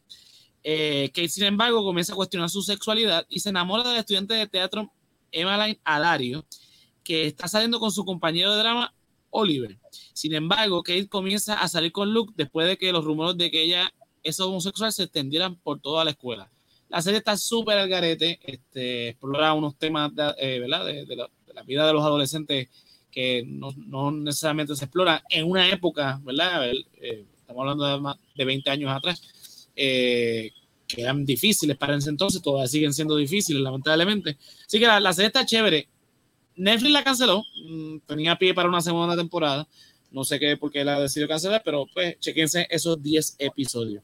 Eh, Kate, sin embargo, comienza a cuestionar su sexualidad y se enamora del estudiante de teatro Emmeline Alario, que está saliendo con su compañero de drama, Oliver. Sin embargo, Kate comienza a salir con Luke después de que los rumores de que ella es homosexual se extendieran por toda la escuela. La serie está súper al garete, este, explora unos temas de, eh, ¿verdad? De, la, vida de los adolescentes que no, necesariamente se explora en una época, ¿verdad? Eh, estamos hablando de más de 20 años atrás, eh, que eran difíciles para ese entonces, todavía siguen siendo difíciles, lamentablemente. Así que la, la serie está chévere. Netflix la canceló, mm, tenía pie para una segunda temporada. No sé qué por qué la decidió cancelar, pero pues chequense esos 10 episodios.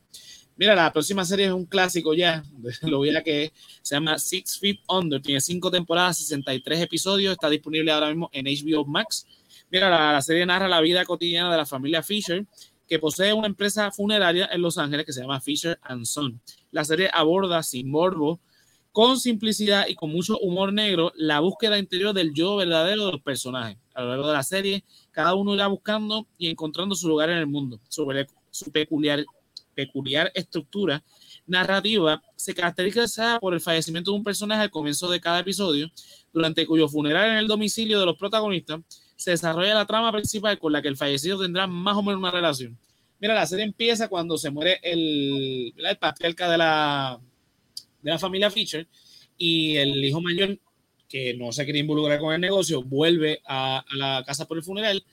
Mira, la próxima serie es un clásico ya, <laughs> lo voy a que se llama Six Feet Under, tiene 5 temporadas, 63 episodios, está disponible ahora mismo en HBO Max. Mira, la, serie narra la vida cotidiana de la familia Fisher, que posee una empresa funeraria en Los Ángeles que se llama Fisher and Son. La serie aborda sin morbo con simplicidad y con mucho humor negro la búsqueda interior del yo verdadero de los personajes. A lo largo de la serie, cada uno irá buscando y encontrando su lugar en el mundo. Sobre su peculiar, peculiar estructura narrativa se caracteriza por el fallecimiento de un personaje al comienzo de cada episodio, durante cuyo funeral en el domicilio de los protagonistas se desarrolla la trama principal con la que el fallecido tendrá más o menos una relación. Mira, la serie empieza cuando se muere el, el patriarca de la, de la familia Fisher y el hijo mayor, que no se quería involucrar con el negocio, vuelve a, la casa por el funeral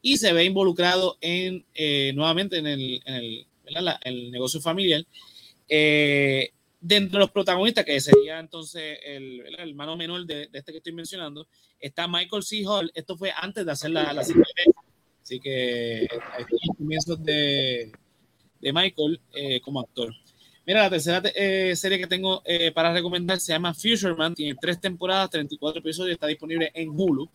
y se ve involucrado en, eh, nuevamente en el, en el, negocio familiar. Eh, dentro de los protagonistas, que sería entonces el, hermano menor de, este que estoy mencionando, está Michael C. Hall. Esto fue antes de hacer la, la. Así que los comienzos de, de Michael eh, como actor. Mira, la tercera eh, serie que tengo eh, para recomendar se llama Futureman, tiene tres temporadas, 34 episodios, está disponible en Hulu.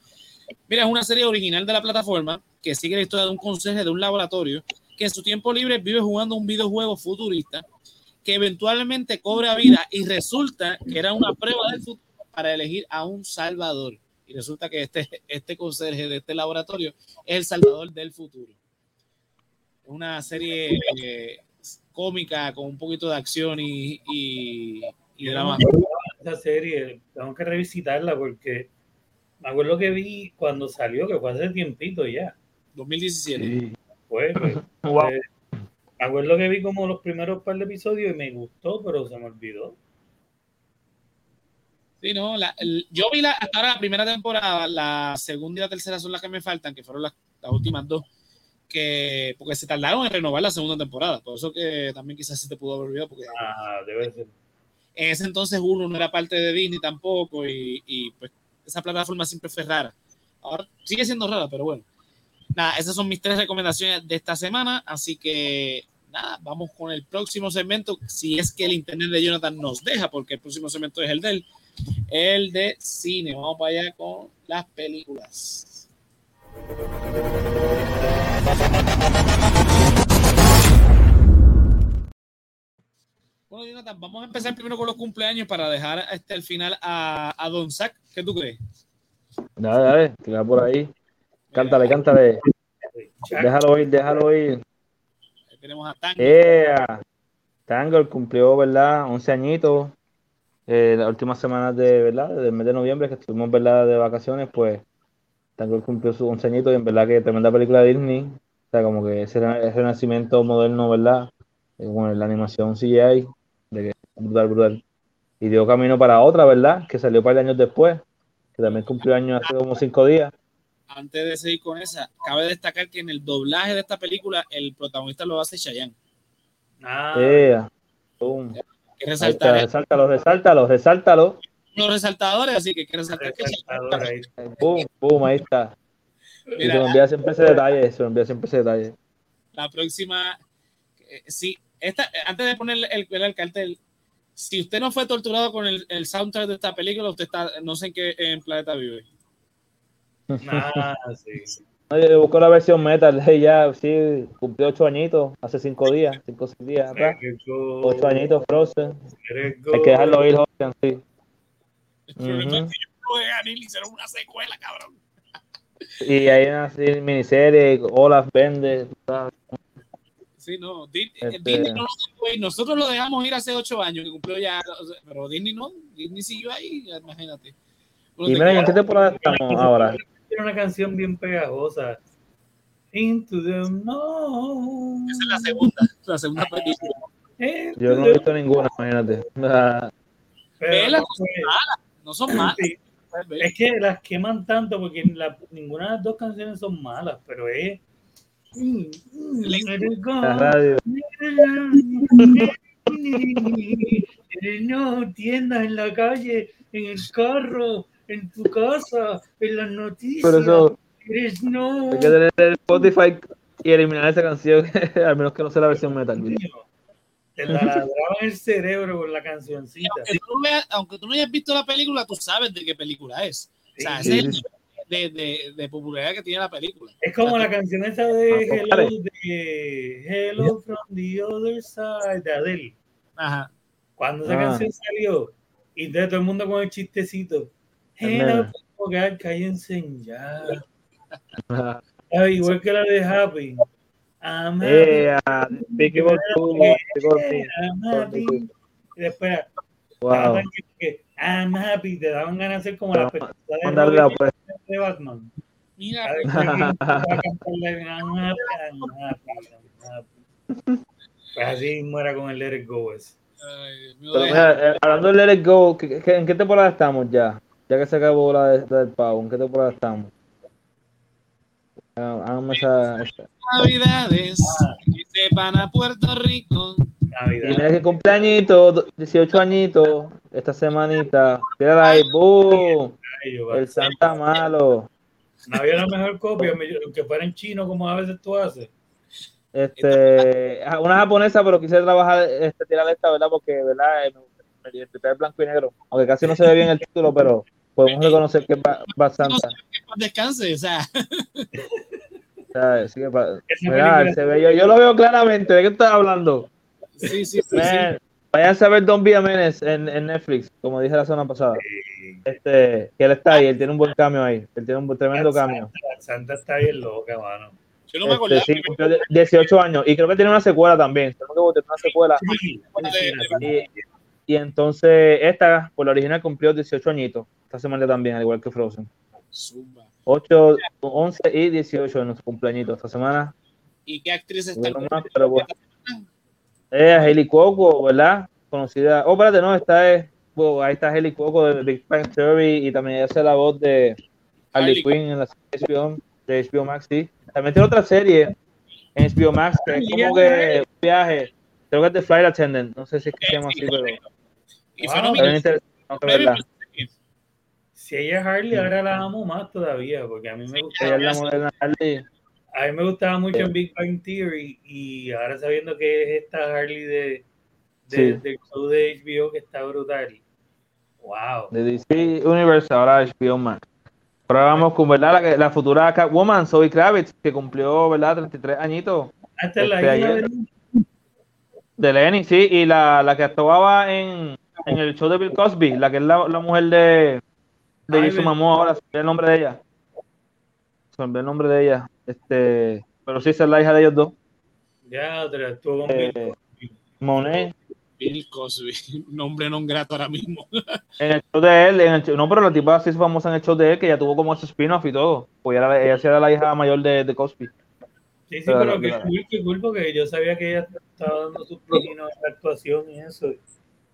Mira, es una serie original de la plataforma que sigue la historia de un consejo de un laboratorio que en su tiempo libre vive jugando un videojuego futurista que eventualmente cobra vida y resulta que era una prueba del futuro para elegir a un salvador. Y resulta que este, este conserje de este laboratorio es el salvador del futuro. Es una serie eh, cómica con un poquito de acción y, y, drama. Esa serie, tengo que revisitarla porque me acuerdo que vi cuando salió, que fue hace tiempito ya. 2017. Fue, pues, <laughs> eh, me acuerdo que vi como los primeros par de episodios y me gustó, pero se me olvidó. Sí, no, yo vi la, hasta ahora la primera temporada, la segunda y la tercera son las que me faltan, que fueron las, últimas dos, que porque se tardaron en renovar la segunda temporada, por eso que también quizás se te pudo haber olvidado. Porque, ah, debe ser. En ese entonces uno no era parte de Disney tampoco y, y pues esa plataforma siempre fue rara. Ahora sigue siendo rara, pero bueno. Nada, esas son mis tres recomendaciones de esta semana, así que nada, vamos con el próximo segmento, si es que el internet de Jonathan nos deja, porque el próximo segmento es el de él, el de cine. Vamos para allá con las películas. Bueno, Jonathan, vamos a empezar primero con los cumpleaños para dejar hasta el final a, Don Zack. ¿Qué tú crees? Dale, dale, que va por ahí. Cántale, cántale. Déjalo ir, déjalo ir. Ahí tenemos a Tango. Yeah. Tango cumplió, ¿verdad? 11 añitos. Eh, las últimas semanas de, ¿verdad? Del mes de noviembre que estuvimos, ¿verdad? De vacaciones, pues Tango cumplió su 11 añitos y en verdad que tremenda película de Disney. O sea, como que ese, renacimiento moderno, ¿verdad? Eh, con la animación CGI, de que brutal, brutal. Y dio camino para otra, ¿verdad? Que salió un par de años después, que también cumplió años hace como cinco días antes de seguir con esa, cabe destacar que en el doblaje de esta película el protagonista lo hace Chayanne. Ah, yeah. Boom. Que resaltar. Resáltalo, resáltalo, resáltalo. Los resaltadores, así que hay que resaltar que Boom, boom, ahí está. y se me envía siempre ese detalle, se me envía siempre ese detalle. La próxima, eh, sí, esta, antes de poner el, el, cartel, si usted no fue torturado con el, el soundtrack de esta película, usted está, no sé en qué en planeta vive. Ah, sí. Yo busco la versión metal, <laughs> ya sí, cumplió ocho añitos, hace cinco días, cinco o seis días atrás. Ocho añitos, Frozen. Hay que dejarlo ir, Hostian, sí. Hicieron una secuela, cabrón. Y hay una miniserie, Olaf vende, Sí, no, Disney, este... Disney no lo nosotros lo dejamos ir hace ocho años, que cumplió ya, pero Disney no, Disney siguió ahí, imagínate. y mira, ¿en qué temporada estamos ahora? Tiene una canción bien pegajosa. Into the no. Esa es la segunda, la segunda película. Yo no he visto ninguna, imagínate. Pero, no, son malas, no son malas. Es que las queman tanto porque la, ninguna de las dos canciones son malas, pero es. La radio. No, tiendas en la calle, en el carro, en tu casa, en las noticias. Pero eso, eres no. Hay que tener Spotify y eliminar esa canción, <laughs> al menos que no sea la versión metal. Te la <laughs> ladraba en el cerebro con la cancioncita. Aunque tú, veas, aunque tú, no hayas visto la película, tú sabes de qué película es. O sea, sí, es el de, de, de, popularidad que tiene la película. Es como la canción esa de ah, Hello, de Hello from the Other Side de Adele. Ajá. Cuando esa ah. canción salió, y de todo el mundo con el chistecito, Hello, God, cállense ya. Ay, igual que la de Happy. I'm happy. I'm happy. Wow. I'm happy. Te daban ganas de hacer como la película de, pues. de Batman. Mira, pues así muera con el Let It Go. Ese. Ay, Pero, mira, eh, hablando del Let It Go, ¿en qué temporada estamos ya? Ya que se acabó la, de, del pavo, ¿en qué temporada estamos? Háganme esa, esa. Navidades, que sepan a Puerto Rico. Navidad. Y mira que cumpleañito, 18 añitos, esta semanita. Mira ahí, ¡boom! El Santa Malo. No había la mejor copia, que fuera en chino, como a veces tú haces. Este, una japonesa, pero quise trabajar, este, tirar esta, ¿verdad? Porque, ¿verdad? Me, me, me, blanco y negro. Aunque casi no se ve bien el título, pero podemos reconocer que es bastante. No descanse, o sea. Sí, mira, se ve, yo, yo, lo veo claramente. ¿De qué estás hablando? Sí, sí, sí. Vayan a ver Don Vía en, en, Netflix, como dije la semana pasada. Este, que él está ahí, él tiene un buen cambio ahí. Él tiene un tremendo cambio. Santa está bien loca, mano. Yo no me acuerdo. Este, sí, 18 años. Y creo que tiene una secuela también. Tengo que una secuela. Sí, y, y, entonces, esta, por la original, cumplió 18 añitos esta semana también, al igual que Frozen. Zumba. 8, 11 y 18 en nuestro cumpleaños esta semana. ¿Y qué actriz está? Más, pero bueno. Es Haley Cuoco, ¿verdad? Conocida. Oh, espérate, no, esta es. Bueno, ahí está Haley Cuoco de Big Bang Theory y también hace la voz de Harley Quinn en la serie HBO, de HBO Max, sí. También tiene otra serie en HBO Max que es como que un viaje. Creo que es de Flight Attendant. No sé si es que se llama así, pero. Y wow, si ella es Harley, ahora la amo más todavía, porque a mí me gusta. la Harley a mí me gustaba mucho en Big Bang Theory y ahora sabiendo que es esta Harley de, de del show de HBO que está brutal. Wow. De DC Universe, ahora HBO Max. Ahora vamos con ¿verdad? La, la futura Catwoman, Zoe Kravitz, que cumplió ¿verdad? 33 añitos. Hasta la este, hija de... de Lenny, sí, y la, la que actuaba en, en, el show de Bill Cosby, la que es la, la mujer de, de su mamá ahora, el nombre de ella. Se el nombre de ella. Este, pero sí, esa es la hija de ellos dos. Ya, estuvo con eh, Monet. Bill Cosby, <laughs> nombre no grato ahora mismo. <laughs> en el show de él, en el no, pero la tipa así famosa en el show de él, que ya tuvo como ese spin-off y todo. Pues era, ella sí era la hija mayor de, de Cosby. Sí, sí, pero, que cool, que cool, porque yo sabía que ella estaba dando sus pininos la actuación y eso.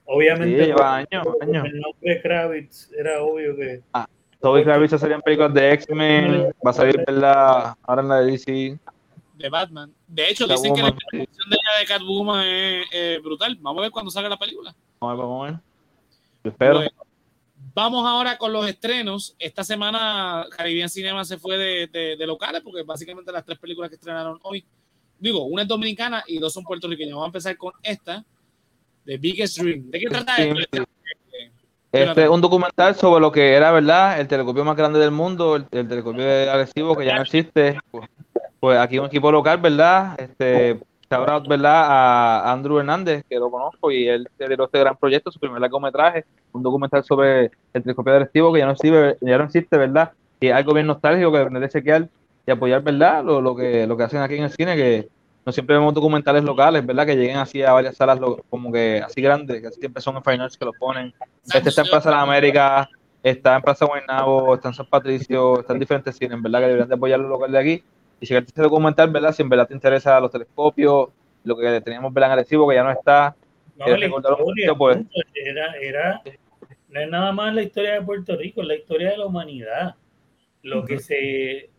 Obviamente, sí, lleva años, años. el nombre de Kravitz era obvio que. Ah, Toby Kravitz va a salir en películas de X-Men, va a salir la, ahora en la de DC. De Batman. De hecho, dicen que la interpretación de ella de Catwoman es brutal. Vamos a ver cuando salga la película. Vamos a ver, vamos a ver. espero. vamos ahora con los estrenos. Esta semana Caribbean Cinema se fue de, de, locales porque básicamente las tres películas que estrenaron hoy, digo, una es dominicana y dos son puertorriqueñas. Vamos a empezar con esta, The Biggest Dream. ¿De qué trata esto? Este es un documental sobre lo que era, ¿verdad? El telescopio más grande del mundo, el, telescopio agresivo que ya no existe. Pues, pues, aquí un equipo local, ¿verdad? Este, ¿verdad? A Andrew Hernández, que lo conozco, y él lideró este gran proyecto, su primer largometraje, un documental sobre el telescopio agresivo que ya no existe, ya no existe ¿verdad? Y algo bien nostálgico que tener de chequear y apoyar, ¿verdad? Lo, lo, que, lo que hacen aquí en el cine, que no siempre vemos documentales locales, ¿verdad? Que lleguen así a varias salas como que así grandes, que siempre son en finals que lo ponen. Este está en Plaza de la América, está en Plaza Guaynabo, está en San Patricio, está en diferentes cines, ¿verdad? Que deberían de apoyar los locales de aquí. Y si este documental, ¿verdad? Si en verdad te interesa los telescopios, lo que teníamos en agresivo, que ya no está. No, la historia, pues, era, era, no es nada más la historia de Puerto Rico, es la historia de la humanidad. Lo que se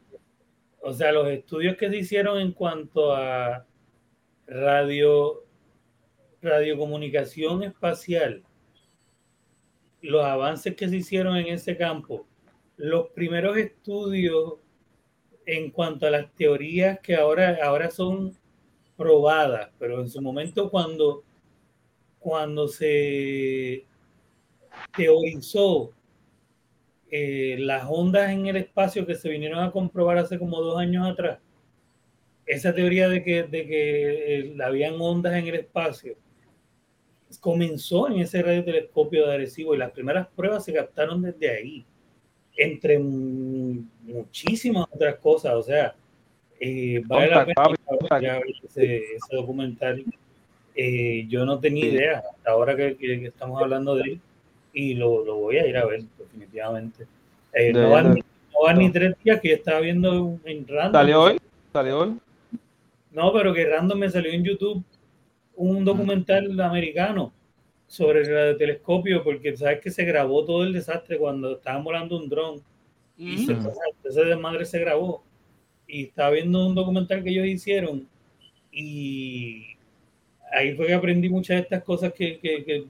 o sea, los estudios que se hicieron en cuanto a radio, radiocomunicación espacial, los avances que se hicieron en ese campo, los primeros estudios en cuanto a las teorías que ahora, ahora son probadas, pero en su momento cuando, cuando se teorizó eh, las ondas en el espacio que se vinieron a comprobar hace como dos años atrás, esa teoría de que, de que eh, habían ondas en el espacio, comenzó en ese radiotelescopio de Arecibo y las primeras pruebas se captaron desde ahí, entre muchísimas otras cosas. O sea, eh, vale la pena ese, ese documental. yo no tenía idea hasta ahora que, que, estamos hablando de él y lo, lo, voy a ir a ver, definitivamente. Eh, no, van, ni tres días que yo estaba viendo en random. ¿Salió hoy? ¿Salió hoy? No, pero que random me salió en YouTube un documental americano sobre el telescopio, porque sabes que se grabó todo el desastre cuando estaban volando un dron. Y se, ese desmadre se grabó. Y estaba viendo un documental que ellos hicieron. Y ahí fue que aprendí muchas de estas cosas que, que, que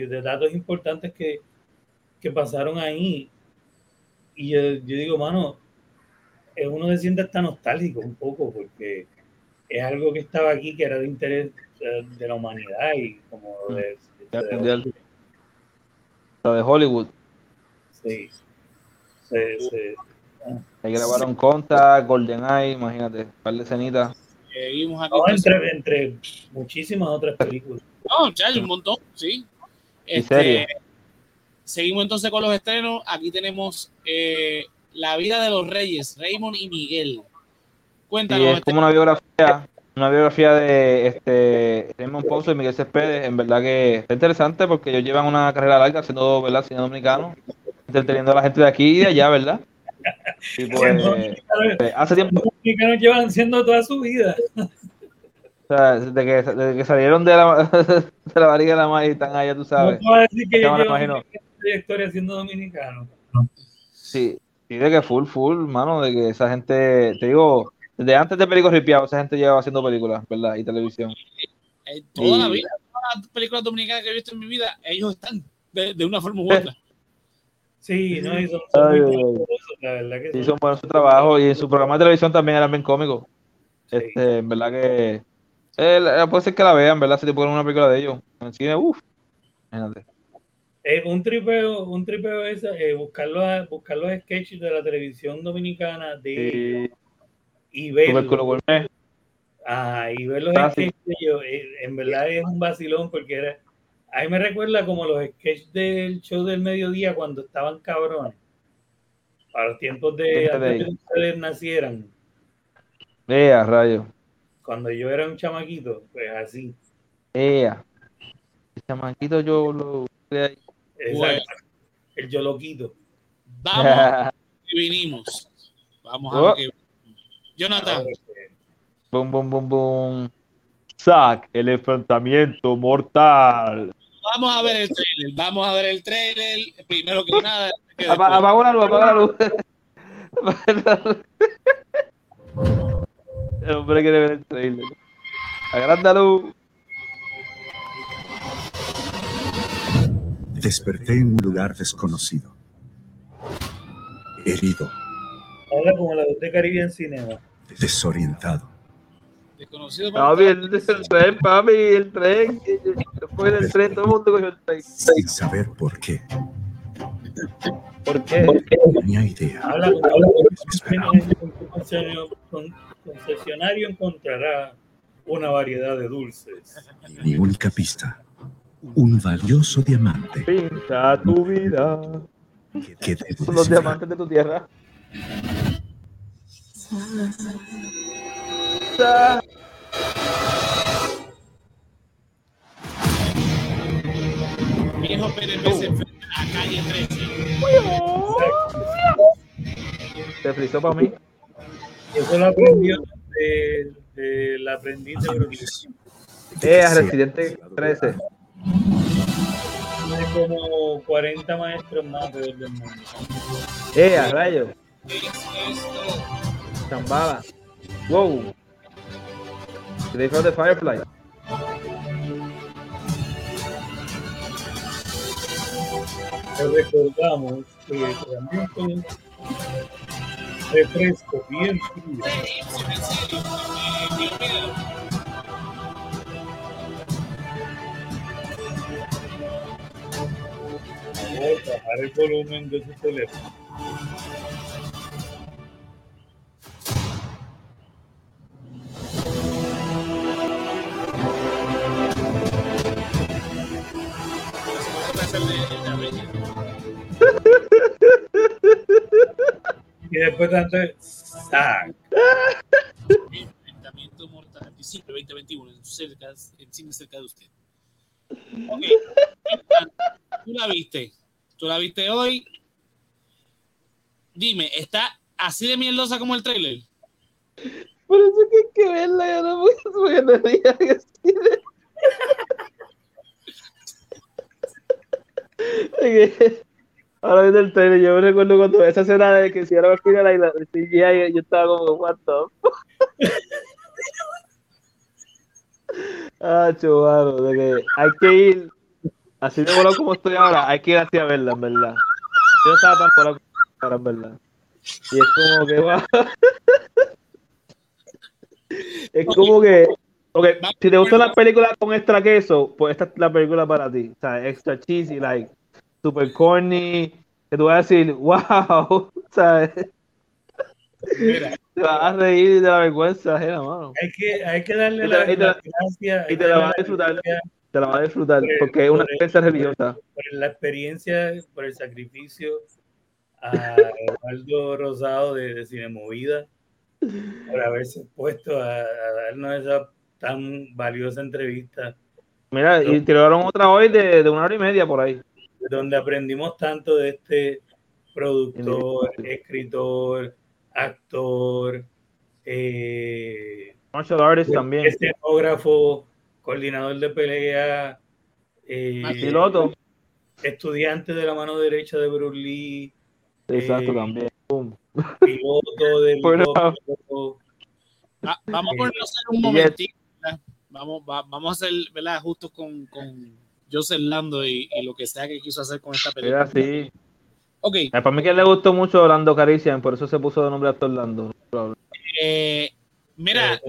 de, datos importantes que, que, pasaron ahí. Y yo, yo, digo, mano, uno se siente hasta nostálgico un poco porque es algo que estaba aquí que era de interés de la humanidad y como mm. de, de, de Hollywood. Sí. sí, sí. Ahí grabaron Conta, GoldenEye, imagínate, un par de cenitas. entre, entre muchísimas otras películas. No, ya hay un montón, sí. Este, seguimos entonces con los estrenos. Aquí tenemos eh, La vida de los reyes, Raymond y Miguel. Cuéntanos. es como una biografía, una biografía de este Raymond Pozo y Miguel Céspedes. En verdad que está interesante porque ellos llevan una carrera larga haciendo ¿verdad? cine dominicano, entreteniendo a la gente de aquí y de allá, ¿verdad? Y <laughs> pues, eh, hace tiempo. Los dominicanos llevan siendo toda su vida. <laughs> O sea, desde que, desde que salieron de la, <laughs> de la barriga de la madre y están allá, tú sabes. No puedo decir que yo llevo trayectoria siendo dominicano. Sí, sí, de que full, full, mano, de que esa gente, te digo, desde antes de Perico Ripiado, esa gente lleva haciendo películas, ¿verdad? Y televisión. Eh, toda la vida, todas las películas dominicanas que he visto en mi vida, ellos están de, de una forma u otra. <laughs> Sí, no, y son, son muy la verdad que sí. son buenos su trabajo y en su programa de televisión también eran bien cómicos. Este, en verdad que eh, puede ser que la vean, ¿verdad? Si te ponen una película de ellos. En cine, uff. Eh, un tripeo, un tripeo es eh, buscar, los, buscar los sketches de la televisión dominicana de y verlos. Ah, y ver los sketches de ellos, eh, en verdad es un vacilón porque era, ahí me recuerda como los sketches del show del mediodía cuando estaban cabrones. Para los tiempos de antes de que ustedes nacieran. Eh, a rayo cuando yo era un chamaquito, pues así. Ea. El chamaquito yo lo Exacto. El yo lo quito. Vamos <laughs> y vinimos. Vamos a ver oh. que... Jonathan. Bum, bum, bum, bum. Zack, el enfrentamiento mortal. Vamos a ver el trailer. Vamos a ver el trailer. Primero que nada. Apaga la luz, apaga la luz. El hombre quiere ver el trailer. Agrándalo. Desperté en un lugar desconocido. Herido. Habla como la de Caribbean Cinema. Desorientado. Desconocido. Papi, el, el tren, papi, el tren. Después del tren, todo el mundo cogió el tren. Sin saber por qué. ¿Por qué? No tenía idea. Habla, habla con concesionario encontrará una variedad de dulces. Mi única pista, un valioso diamante. Pinta tu vida. ¿Qué Son los diamantes de tu tierra. Viejo PNP se enfrenta a calle 13. ¿Se frizó para mí? Eso lo aprendió del de, de aprendiz de Bruce. Eh, Residente 13. Hay como 40 maestros más de del mundo. Eh, a rayo. Zambada. Wow. They found the Firefly. recordamos que también refresco bien frío. A bajar el volumen de su teléfono. Después tanto ¡sac! Enfrentamiento mortal, diciembre 2021, cerca, en cerca de usted. Ok, tú la viste, tú la viste hoy. Dime, ¿está así de mierdosa como el trailer? Por eso que hay que verla, ya no voy a día que <laughs> okay. Ahora viendo el trailer, yo me recuerdo cuando esa escena de que si era al final y la CGI, yo estaba como, what the <laughs> Ah, chubado, de que hay que ir así de volado como estoy ahora, hay que ir así a verla, en verdad. Yo no estaba tan volado como ahora, en verdad. Y es como que, <laughs> wow. es como que, okay, si te gustan las películas con extra queso, pues esta es la película para ti. O sea, extra cheesy, like super corny, que tú vas a decir, <laughs> wow, ¿sabes? Mira, te vas a reír de la vergüenza ajena, mano. Hay que, hay que darle la, gracia. Y te la vas a disfrutar. Te la vas a disfrutar porque es una experiencia religiosa. Por la experiencia, por el sacrificio a Eduardo Rosado de, de Cine Movida, por haberse puesto a, a darnos esa tan valiosa entrevista. Mira, y tiraron otra hoy de, de una hora y media por ahí donde aprendimos tanto de este productor, escritor, actor, eh, martial artist también, escenógrafo, coordinador de pelea, eh, piloto, estudiante de la mano derecha de Bruce Lee. Exacto, eh, también. Piloto de <laughs> ah, vamos a ponernos un momentito. Vamos, vamos a hacer, ¿verdad? Justo con, con Joseph Lando y, lo que sea que quiso hacer con esta película. sí. Ok. Para mí que le gustó mucho Orlando Carician, por eso se puso de nombre a Orlando. Eh, mira,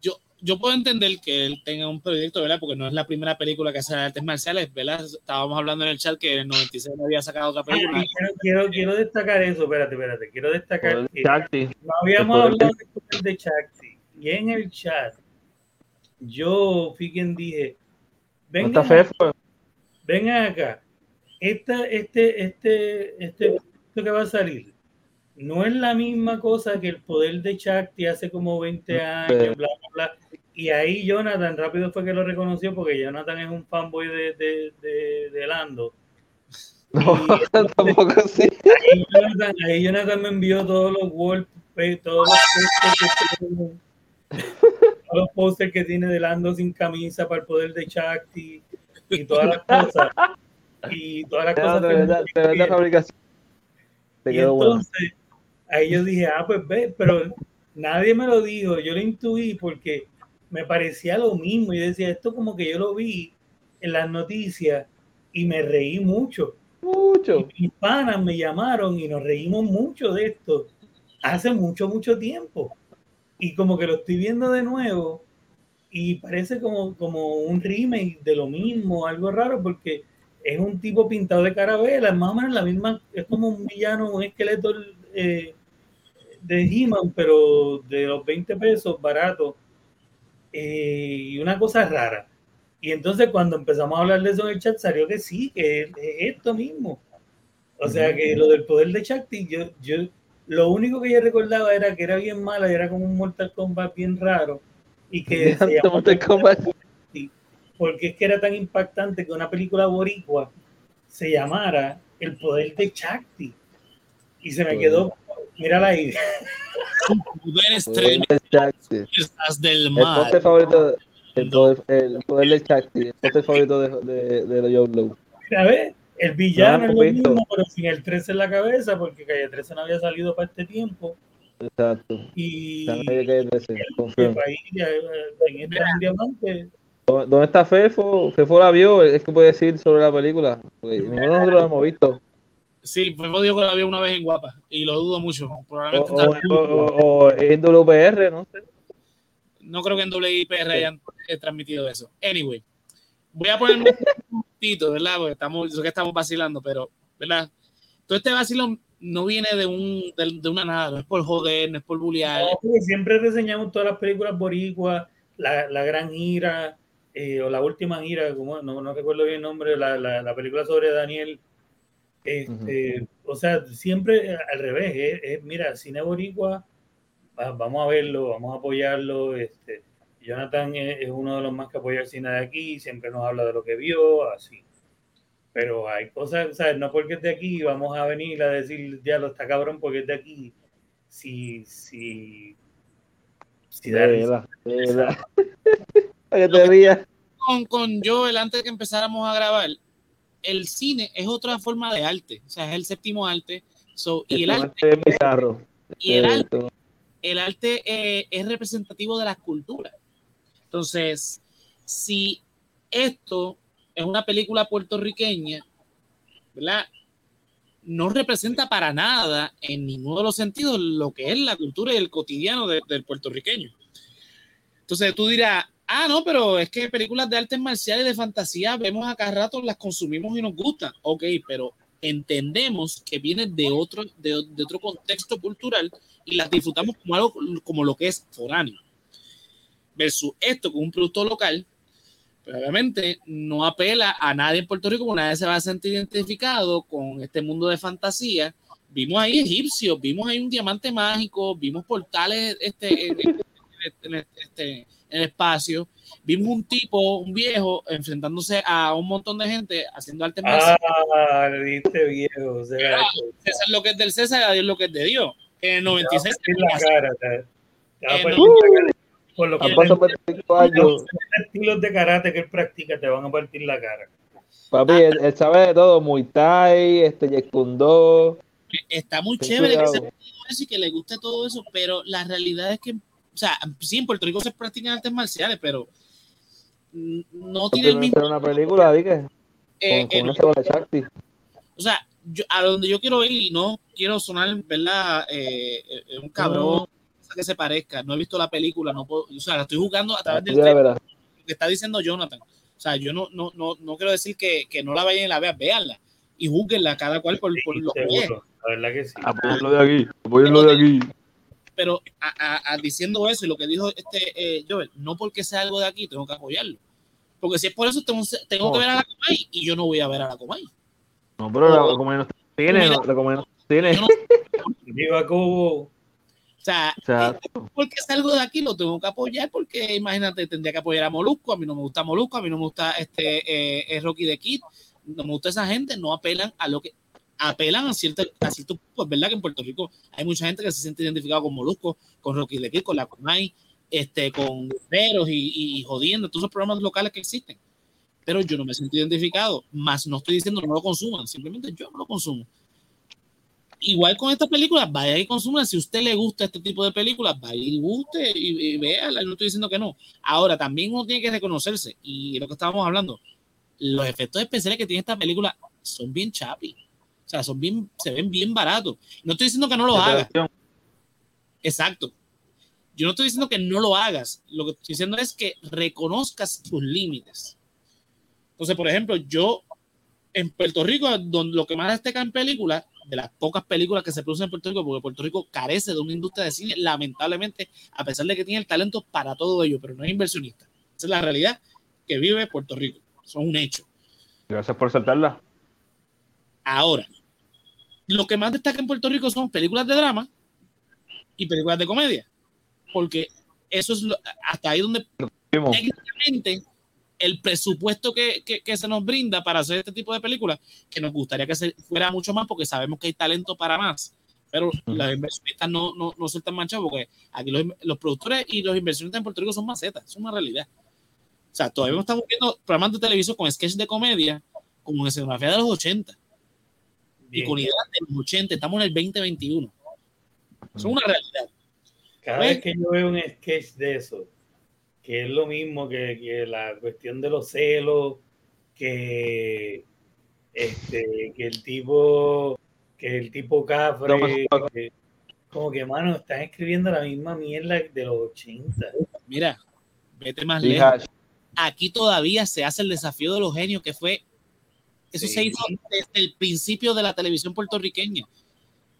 yo, yo puedo entender que él tenga un proyecto, ¿verdad? Porque no es la primera película que hace de artes marciales, ¿verdad? Estábamos hablando en el chat que en el 96 no había sacado otra película. quiero, quiero, destacar eso, espérate, espérate. Quiero destacar que no habíamos hablado de Chakti. Y en el chat, yo fui quien dije, venga, venga acá, esta, este, este, este, que va a salir, no es la misma cosa que el poder de Chakti hace como 20 años, bla, bla, bla. Y ahí Jonathan rápido fue que lo reconoció porque Jonathan es un fanboy de, de, de, Lando. No, <laughs> tampoco sí. Ahí Jonathan, ahí Jonathan, me envió todos los wallpapers, todos los, todos <laughs> los posters que tiene de Lando sin camisa para el poder de Chakti y todas las cosas. Y todas las cosas. De verdad, de verdad, fabricación. y entonces, ahí yo dije, ah, pues ve, pero nadie me lo dijo, yo lo intuí porque me parecía lo mismo y decía, esto como que yo lo vi en las noticias y me reí mucho. Mucho. Y mis panas me llamaron y nos reímos mucho de esto hace mucho, mucho tiempo. Y como que lo estoy viendo de nuevo y parece como, como un remake de lo mismo, algo raro porque es un tipo pintado de carabela, más o menos la misma, es como un villano, un esqueleto eh, de He-Man, pero de los 20 pesos, barato, eh, y una cosa rara. Y entonces cuando empezamos a hablar de eso en el chat, salió que sí, que es, esto mismo. O sea que lo del poder de Chakti, yo, yo lo único que yo recordaba era que era bien mala, era como un Mortal Kombat bien raro. Y que <laughs> se Mortal Kombat. Porque es que era tan impactante que una película boricua se llamara El poder de Chakti. Y se me quedó, mírala ahí. poder extremo. del mar. El favorito, el poder, el poder de Chakti, el poder favorito de, de, de, de Joe Blow. A ver, el villano es lo mismo, pero sin el 13 en la cabeza, porque Calle 13 no había salido para este tiempo. Exacto. Y en este ¿Dónde está Fefo? Fefo la vio, es que puede decir sobre la película. ninguno de nosotros la hemos visto. Sí, Fefo dijo que la vio una vez en Guapa y lo dudo mucho. Probablemente o, en WPR, no sé. No creo que en WIPR hayan transmitido eso. Anyway, voy a ponerme ¿verdad? Porque estamos, que estamos vacilando, pero, ¿verdad? Todo este vacilón no viene de, un, de, una nada, no es por joder, no es por bullear. siempre reseñamos todas las películas boricuas, la, la gran gira, eh, o la última gira, como, no, no, recuerdo bien el nombre, la, la, la película sobre Daniel. Este, O sea, siempre al revés, mira, cine boricua, vamos a verlo, vamos a apoyarlo, este, Jonathan es, uno de los más que apoya el cine de aquí, siempre nos habla de lo que vio, así. Pero hay cosas, ¿sabes? No porque es de aquí vamos a venir a decir, ya lo está cabrón porque es de aquí. Si, si, si da risa. <laughs> te con, con Joel, antes de que empezáramos a grabar, el cine es otra forma de arte, o sea, es el séptimo arte. y el arte, y el arte, el arte eh, es representativo de las culturas. Entonces, si esto es una película puertorriqueña, ¿verdad? No representa para nada, en ninguno de los sentidos, lo que es la cultura y el cotidiano del puertorriqueño. Entonces tú dirás, ah, no, pero es que películas de artes marciales de fantasía vemos a cada rato, las consumimos y nos gustan. Ok, pero entendemos que vienen de otro, de, de otro contexto cultural y las disfrutamos como algo como lo que es foráneo versus esto con un producto local, pero obviamente no apela a nadie en Puerto Rico, porque nadie se va a sentir identificado con este mundo de fantasía. Vimos ahí egipcios, vimos ahí un diamante mágico, vimos portales este, este, en el espacio. Vimos un tipo, un viejo, enfrentándose a un montón de gente haciendo arte Ah, viste viejo. César lo que es del César, a Dios lo que es de Dios. En el 96. La cara, por lo que los estilos de karate que él practica te van a partir la cara. Papi, él, sabe de todo, Muay Thai, este Yekundo. Está muy chévere que se y que le guste todo eso, pero la realidad es que, o sea, sí, en Puerto Rico se practican artes marciales, pero no tiene el mismo. una película, dije. Eh, o sea, yo, a donde yo quiero ir y no quiero sonar, ¿verdad? Eh, eh un cabrón que se parezca. No he visto la película, no puedo, o sea, la estoy jugando a través del lo que está diciendo Jonathan. O sea, yo no, no, no, no quiero decir que, que no la vayan y la vean, véanla y júguenla cada cual por, por lo que es. La verdad que sí. Apoyenlo de aquí, apoyenlo de aquí. Pero a, a, diciendo eso y lo que dijo este eh, Joel, no porque sea algo de aquí tengo que apoyarlo. Porque si es por eso tengo, tengo que ver a la Comay y yo no voy a ver a la Comay. No, pero la Comay no tiene, la Comay no tiene. Viva Cubo. O sea, porque es algo de aquí, lo tengo que apoyar porque imagínate, tendría que apoyar a Molusco, a mí no me gusta Molusco, a mí no me gusta este eh, Rocky de Kid, no me gusta esa gente, no apelan a lo que apelan a cierto, a cierto pues verdad que en Puerto Rico hay mucha gente que se siente identificada con Molusco, con Rocky de Kid, con la Comay, este, con Veros y, y jodiendo, todos esos programas locales que existen. Pero yo no me siento identificado, más no estoy diciendo no lo consuman, simplemente yo no lo consumo igual con esta película, vaya y consuma. Si a usted le gusta este tipo de películas, vaya y guste y, y véala. No estoy diciendo que no. Ahora, también uno tiene que reconocerse, y lo que estábamos hablando, los efectos especiales que tiene esta película son bien chapi. O sea, son bien, se ven bien baratos. No estoy diciendo que no lo hagas. Exacto. Yo no estoy diciendo que no lo hagas. Lo que estoy diciendo es que reconozcas tus límites. Entonces, por ejemplo, yo en Puerto Rico, donde lo que más destaca en películas, de las pocas películas que se producen en Puerto Rico, porque Puerto Rico carece de una industria de cine, lamentablemente, a pesar de que tiene el talento para todo ello, pero no es inversionista. Esa es la realidad que vive Puerto Rico. Son un hecho. Gracias por saltarla. Ahora, lo que más destaca en Puerto Rico son películas de drama y películas de comedia, porque eso es hasta ahí donde técnicamente el presupuesto que, que, se nos brinda para hacer este tipo de películas, que nos gustaría que se fuera mucho más porque sabemos que hay talento para más, pero las inversionistas no, no, no son tan manchados porque aquí los, los, productores y los inversionistas en Puerto Rico son macetas, es una realidad. O sea, todavía estamos viendo programas de televisión con sketches de comedia como en escenografía de los 80 y con ideas de los 80, estamos en el 2021. Es una realidad. Cada vez que yo veo un sketch de eso, que es lo mismo que, la cuestión de los celos, que, este, que el tipo, que el tipo cafre, como que, mano, están escribiendo la misma mierda de los 80. Mira, vete más lejos. Aquí todavía se hace el desafío de los genios, que fue, eso se hizo desde el principio de la televisión puertorriqueña.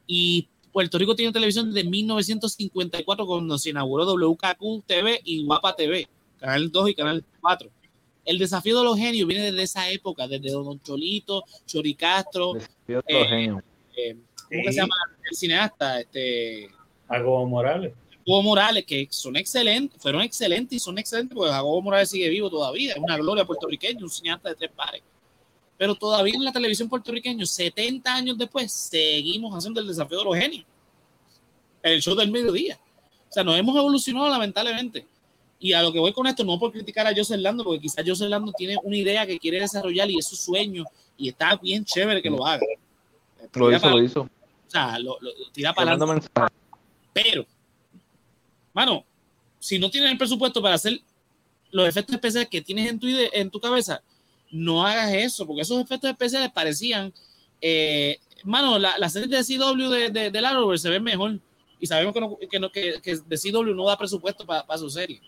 Y Puerto Rico tiene televisión desde 1954 cuando se inauguró WKQ TV y Guapa TV, Canal 2 y Canal 4. El desafío de los genios viene desde esa época, desde Don Cholito, Chori Castro. Eh, eh, ¿Cómo se llama el cineasta? Este, Jacobo Morales. Jacobo Morales, que son excelentes, fueron excelentes y son excelentes porque Jacobo Morales sigue vivo todavía, es una gloria puertorriqueña, un cineasta de tres pares pero todavía en la televisión puertorriqueña, 70 años después, seguimos haciendo el desafío de los genios. El show del mediodía. O sea, nos hemos evolucionado lamentablemente. Y a lo que voy con esto, no por criticar a José Lando, porque quizás José Lando tiene una idea que quiere desarrollar y es su sueño, y está bien chévere que lo haga. Lo hizo, lo hizo. O sea, lo, tira para adelante. Pero, mano, si no tienes el presupuesto para hacer los efectos especiales que tienes en tu, en tu cabeza, no hagas eso, porque esos efectos especiales parecían, eh, mano, la, la, serie de CW de, de, de se ve mejor y sabemos que, no, que, no, que, que de CW no da presupuesto para su serie.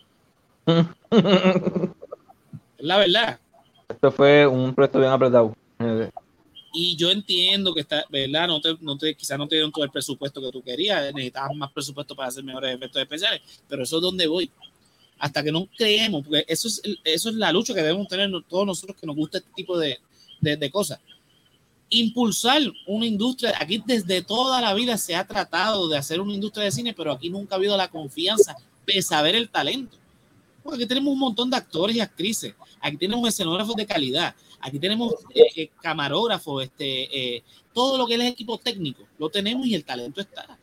es <laughs> la verdad. Esto fue un proyecto bien apretado. Y yo entiendo que está, ¿verdad? No te, no te, quizás no te dieron todo el presupuesto que tú querías, necesitabas más presupuesto para hacer mejores efectos especiales, pero eso es donde voy hasta que no creemos, porque eso es, eso es la lucha que debemos tener todos nosotros que nos gusta este tipo de, de, cosas. Impulsar una industria, aquí desde toda la vida se ha tratado de hacer una industria de cine, pero aquí nunca ha habido la confianza de saber el talento. Aquí tenemos un montón de actores y actrices. Aquí tenemos escenógrafos de calidad. Aquí tenemos eh, camarógrafos, este, eh, todo lo que es equipo técnico. Lo tenemos y el talento está.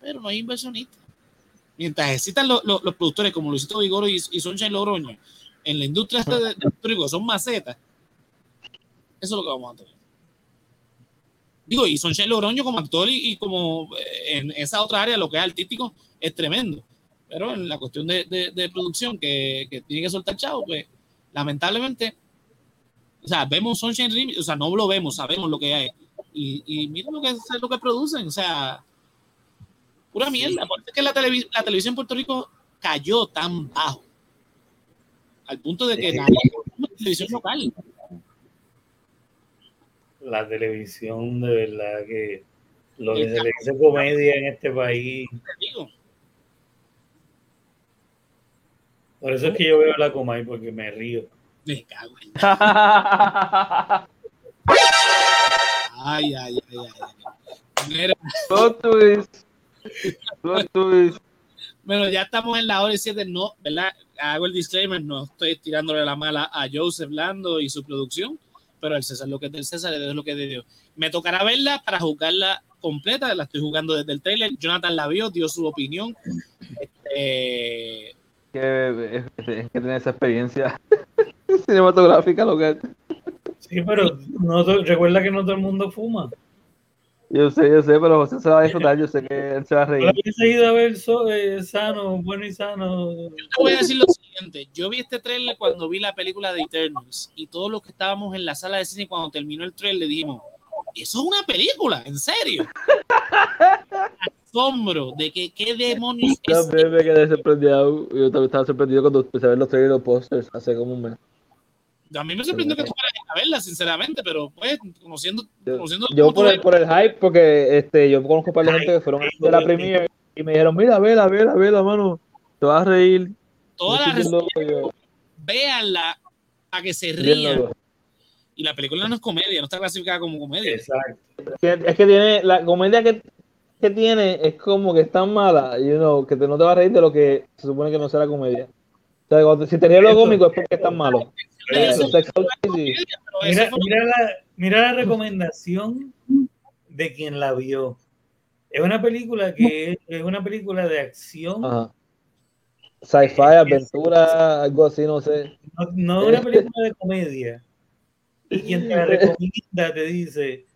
Pero no hay inversionistas. Mientras existan los, productores como Luisito Vigoro y, y Sunshine Logroño en la industria de, de, son macetas, eso es lo que vamos a tener. Digo, y Sunshine Logroño como actor y, como en esa otra área, lo que es artístico, es tremendo. Pero en la cuestión de, producción que, que, tiene que soltar chavo, pues lamentablemente, o sea, vemos Sunshine Remix, o sea, no lo vemos, sabemos lo que hay. Y, y mira lo que, lo que producen, o sea, pura mierda. Porque es que la, la televisión en Puerto Rico cayó tan bajo, al punto de que la, televisión local. La televisión, de verdad que lo que se le dice comedia en este país. Por eso es que yo veo la Comay porque me río. Me cago en <laughs> Ay, ay, ay, ay. Mira. Bueno, ya estamos en la hora y siete. No, ¿verdad? Hago el disclaimer. No estoy tirándole la mala a Joseph Lando y su producción, pero el César lo que es del César es lo que es de Dios. Me tocará verla para jugarla completa. La estoy jugando desde el trailer. Jonathan la vio, dio su opinión. Este, que es, que tener esa experiencia <laughs> cinematográfica, lo que Sí, pero no, recuerda que no todo el mundo fuma. Yo sé, yo sé, pero José se va a disfrutar, yo sé que él se va a reír. Yo ido a ver eh, sano, bueno y sano. Yo te voy a decir lo siguiente, yo vi este trailer cuando vi la película de Eternals y todos los que estábamos en la sala de cine cuando terminó el trailer dijimos, eso es una película, en serio. asombro de que qué demonios Yo también me quedé sorprendido. Yo también estaba sorprendido cuando empecé a ver los trailers y los posters hace como un mes. A mí me sorprendió que tú a verla, sinceramente, pero pues, conociendo. conociendo yo por el, por el hype, porque este, yo conozco un par de gente que fueron a la premiere y me dijeron: Mira, vela, vela, vela, mano. Te vas a reír. Todas las véanla a que se rían. Y la película no es comedia, no está clasificada como comedia. Exacto. Es que tiene la comedia que que tiene es como que es tan mala, you know, que te, no te va a reír de lo que se supone que no será comedia. O sea, si tenía lo cómico es porque es tan malo. Mira, mira, la, mira la recomendación de quien la vio. Es una película que es una película de acción. Sci-fi, aventura, algo así, no sé. No, no es una película de comedia. Y quien te la <laughs> recomienda te dice,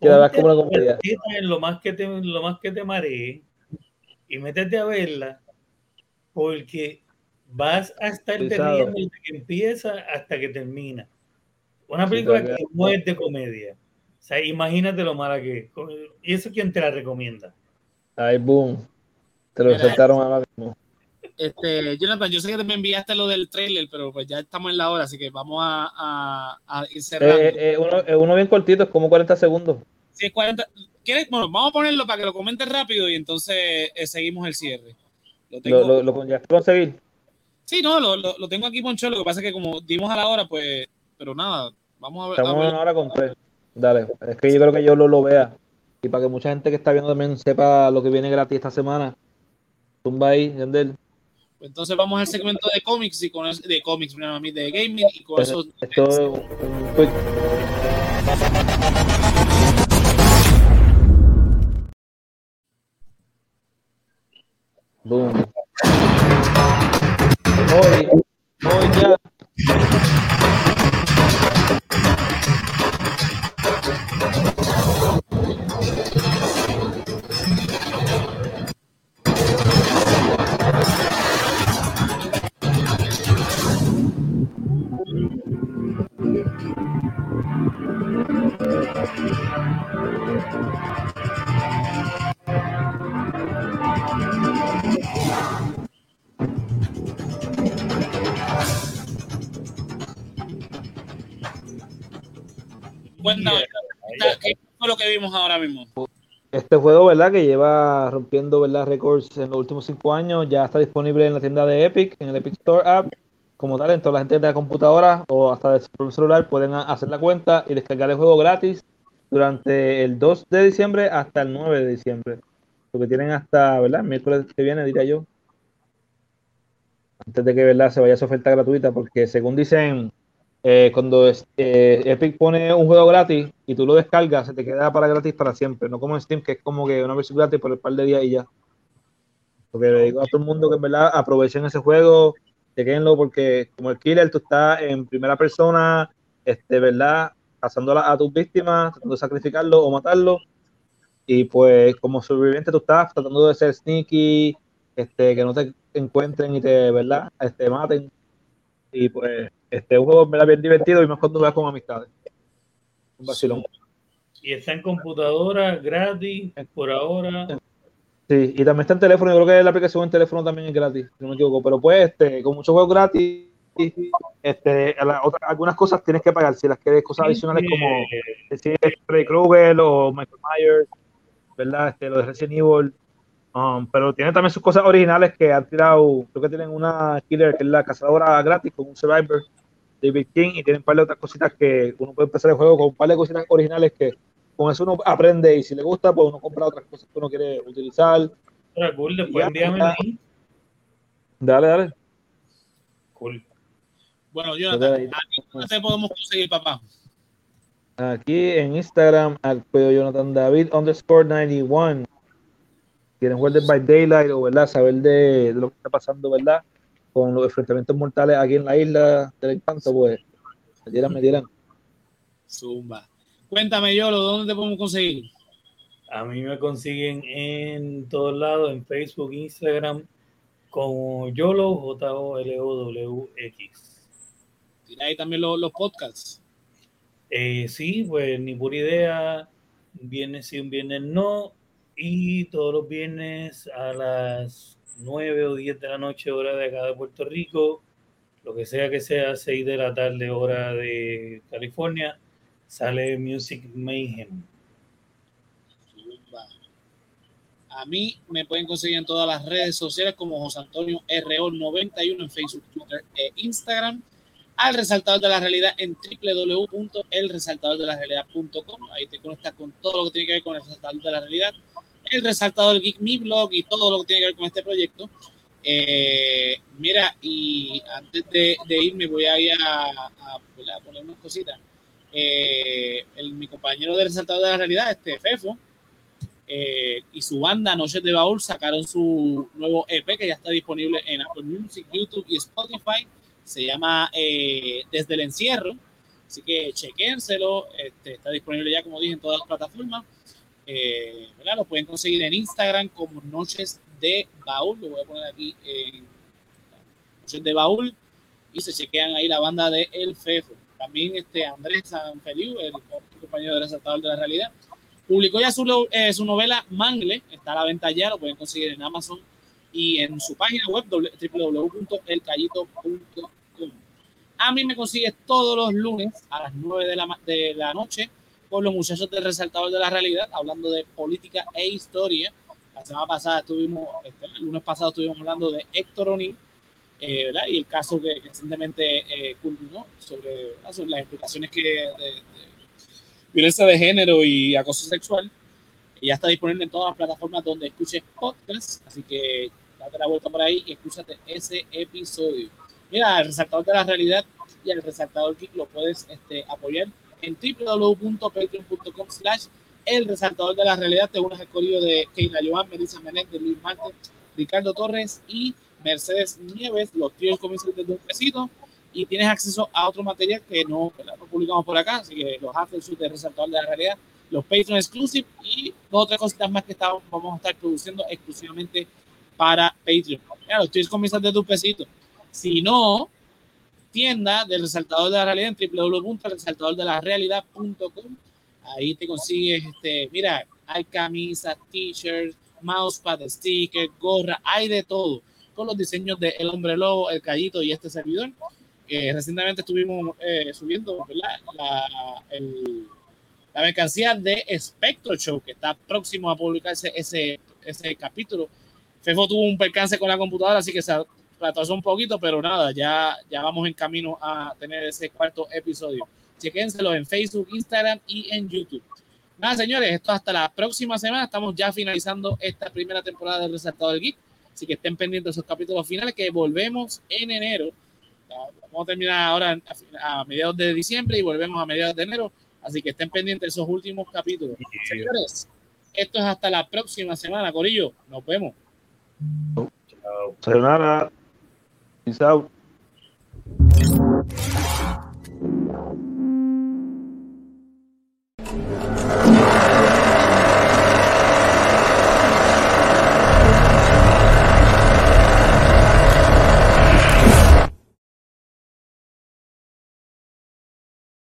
que la veas como una comedia. Lo más que te, lo más que te maree y métete a verla porque vas a estar riendo desde que empieza hasta que termina. Una película que no es de comedia. O sea, imagínate lo mala que es. ¿Y eso quién te la recomienda? Ay, boom. Te lo saltaron ahora mismo. Este, Jonathan, yo sé que me enviaste lo del trailer, pero pues ya estamos en la hora, así que vamos a, a, ir cerrando. Eh, eh, uno, eh, uno, bien cortito, es como 40 segundos. Sí, 40. ¿Quieres? Bueno, vamos a ponerlo para que lo comentes rápido y entonces seguimos el cierre. Lo, tengo... lo, lo, ya conseguir. Sí, no, lo, lo, tengo aquí, Poncho. Lo que pasa es que como dimos a la hora, pues, pero nada, vamos a ver. Estamos a una hora con tres. Dale, es que yo creo que yo lo, lo vea. Y para que mucha gente que está viendo también sepa lo que viene gratis esta semana. Tumba ahí, Yandel. Entonces vamos al segmento de cómics y con eso, de cómics, de gaming y con eso. Esto, Boom. Que lleva rompiendo, ¿verdad? Récords en los últimos cinco años. Ya está disponible en la tienda de Epic, en el Epic Store App. Como tal, en toda la gente de la computadora o hasta del celular pueden hacer la cuenta y descargar el juego gratis durante el 2 de diciembre hasta el 9 de diciembre. Lo que tienen hasta, ¿verdad? Miércoles que viene, diría yo. antes de que ¿verdad? se vaya su oferta gratuita, porque según dicen, eh, cuando eh, Epic pone un juego gratis y tú lo descargas, se te queda para gratis para siempre, no como en Steam, que es como que una versión gratis por el par de días y ya. Porque le digo a todo el mundo que en verdad aprovechen ese juego, chequenlo, porque como el killer tú estás en primera persona, este, ¿verdad? Cazando a tus víctimas, tratando de sacrificarlo o matarlo. Y pues como sobreviviente tú estás tratando de ser sneaky, este, que no te encuentren y te, ¿verdad? Este, maten. Y pues, este, un juego ¿verdad? bien divertido y cuando vas con amistades. Un vacilón. Y está en computadora, gratis, por ahora. Sí, y también está en teléfono. Yo creo que la aplicación en teléfono también es gratis, si no me equivoco. Pero pues, este, con muchos juegos gratis, este, algunas cosas tienes que pagar. Si las quieres, cosas adicionales como decir Freddy Krueger o Michael Myers, ¿verdad? Este, lo de Resident Evil Um, pero tiene también sus cosas originales que han tirado. Creo que tienen una killer que es la cazadora gratis con un survivor, David King, y tienen un par de otras cositas que uno puede empezar el juego con un par de cositas originales que con eso uno aprende y si le gusta, pues uno compra otras cosas que uno quiere utilizar. cool, después envíame Dale, dale. Cool. Bueno, Jonathan, ¿dónde te podemos conseguir, papá? Aquí en Instagram, al Jonathan David underscore 91 quieren jugar Dead by Daylight o ¿verdad? saber de, lo que está pasando ¿verdad? Con los enfrentamientos mortales aquí en la isla del encanto, pues me dieran, me dieran. Zumba. Cuéntame, Yolo, ¿dónde te podemos conseguir? A mí me consiguen en todos lados, en Facebook, Instagram, como Yolo, J-O-L-O-W-X. ¿Tienes ahí también los, los podcasts? Eh, sí, pues ni por idea, viernes sí, un viernes no, y todos los viernes a las 9 o 10 de la noche, hora de acá de Puerto Rico, lo que sea que sea, 6 de la tarde, hora de California, sale Music Mayhem. A mí me pueden conseguir en todas las redes sociales como José Antonio RO91 en Facebook, Twitter e Instagram. Al resaltador de la realidad en www.elresaltadordelarealidad.com. Ahí te conectas con todo lo que tiene que ver con el resaltador de la realidad el resaltador Geek, mi blog y todo lo que tiene que ver con este proyecto. Eh, mira, y antes de, irme voy a ir a, poner unas cositas. Eh, mi compañero de resaltador de la realidad, este Fefo, eh, y su banda Noches de Baúl sacaron su nuevo EP que ya está disponible en Apple Music, YouTube y Spotify. Se llama Desde el Encierro. Así que chequénselo. Este, está disponible ya, como dije, en todas las plataformas. Eh, Lo pueden conseguir en Instagram como Noches de Baúl. Lo voy a poner aquí en Noches de Baúl. Y se chequean ahí la banda de El Fefo. También este Andrés Sanfeliu, el compañero de resaltador de la realidad, publicó ya su, eh, su novela Mangle. Está a la venta ya, lo pueden conseguir en Amazon y en su página web www.elcayito.com. A mí me consigues todos los lunes a las 9 de la, de la noche con los muchachos del Resaltador de la Realidad, hablando de política e historia. La semana pasada estuvimos, este, el lunes pasado estuvimos hablando de Héctor O'Neill, eh, ¿verdad? Y el caso que recientemente eh, culminó sobre, las explicaciones que de, violencia de género y acoso sexual. Y ya está disponible en todas las plataformas donde escuches podcasts, así que date la vuelta por ahí y escúchate ese episodio. Mira, el resaltador de la realidad y el resaltador Geek lo puedes este, apoyar en www.patreon.com slash el resaltador de la realidad. Te unes al código de Keila Joan, Melissa Menéndez, Luis Marte, Ricardo Torres y Mercedes Nieves. Los tíos comienzan desde un pesito y tienes acceso a otro material que no, publicamos por acá. Así que los aftershoots de resaltador de la realidad, los Patreon exclusive y otras cositas más que estamos, vamos a estar produciendo exclusivamente para Patreon. los tíos comienzan desde un pesito. Si no, tienda del resaltador de la realidad en www.resaltadordelarealidad.com. Ahí te consigues, este, mira, hay camisas, t-shirts, mousepad, stickers, gorra, hay de todo, con los diseños de El Hombre Lobo, El Callito y este servidor. recientemente estuvimos eh, subiendo La, la mercancía de Spectro Show, que está próximo a publicarse ese, ese capítulo. Fefo tuvo un percance con la computadora, así que se atrasó un poquito, pero nada, ya, ya vamos en camino a tener ese cuarto episodio. Chequénselo en Facebook, Instagram y en YouTube. Nada, señores, esto hasta la próxima semana. Estamos ya finalizando esta primera temporada del Resaltado del Geek. Así que estén pendientes de esos capítulos finales que volvemos en enero. Vamos a terminar ahora a mediados de diciembre y volvemos a mediados de enero. Así que estén pendientes de esos últimos capítulos. Señores, esto es hasta la próxima semana, Corillo. Nos vemos. Chao. Sayonara. Peace out. Yeah.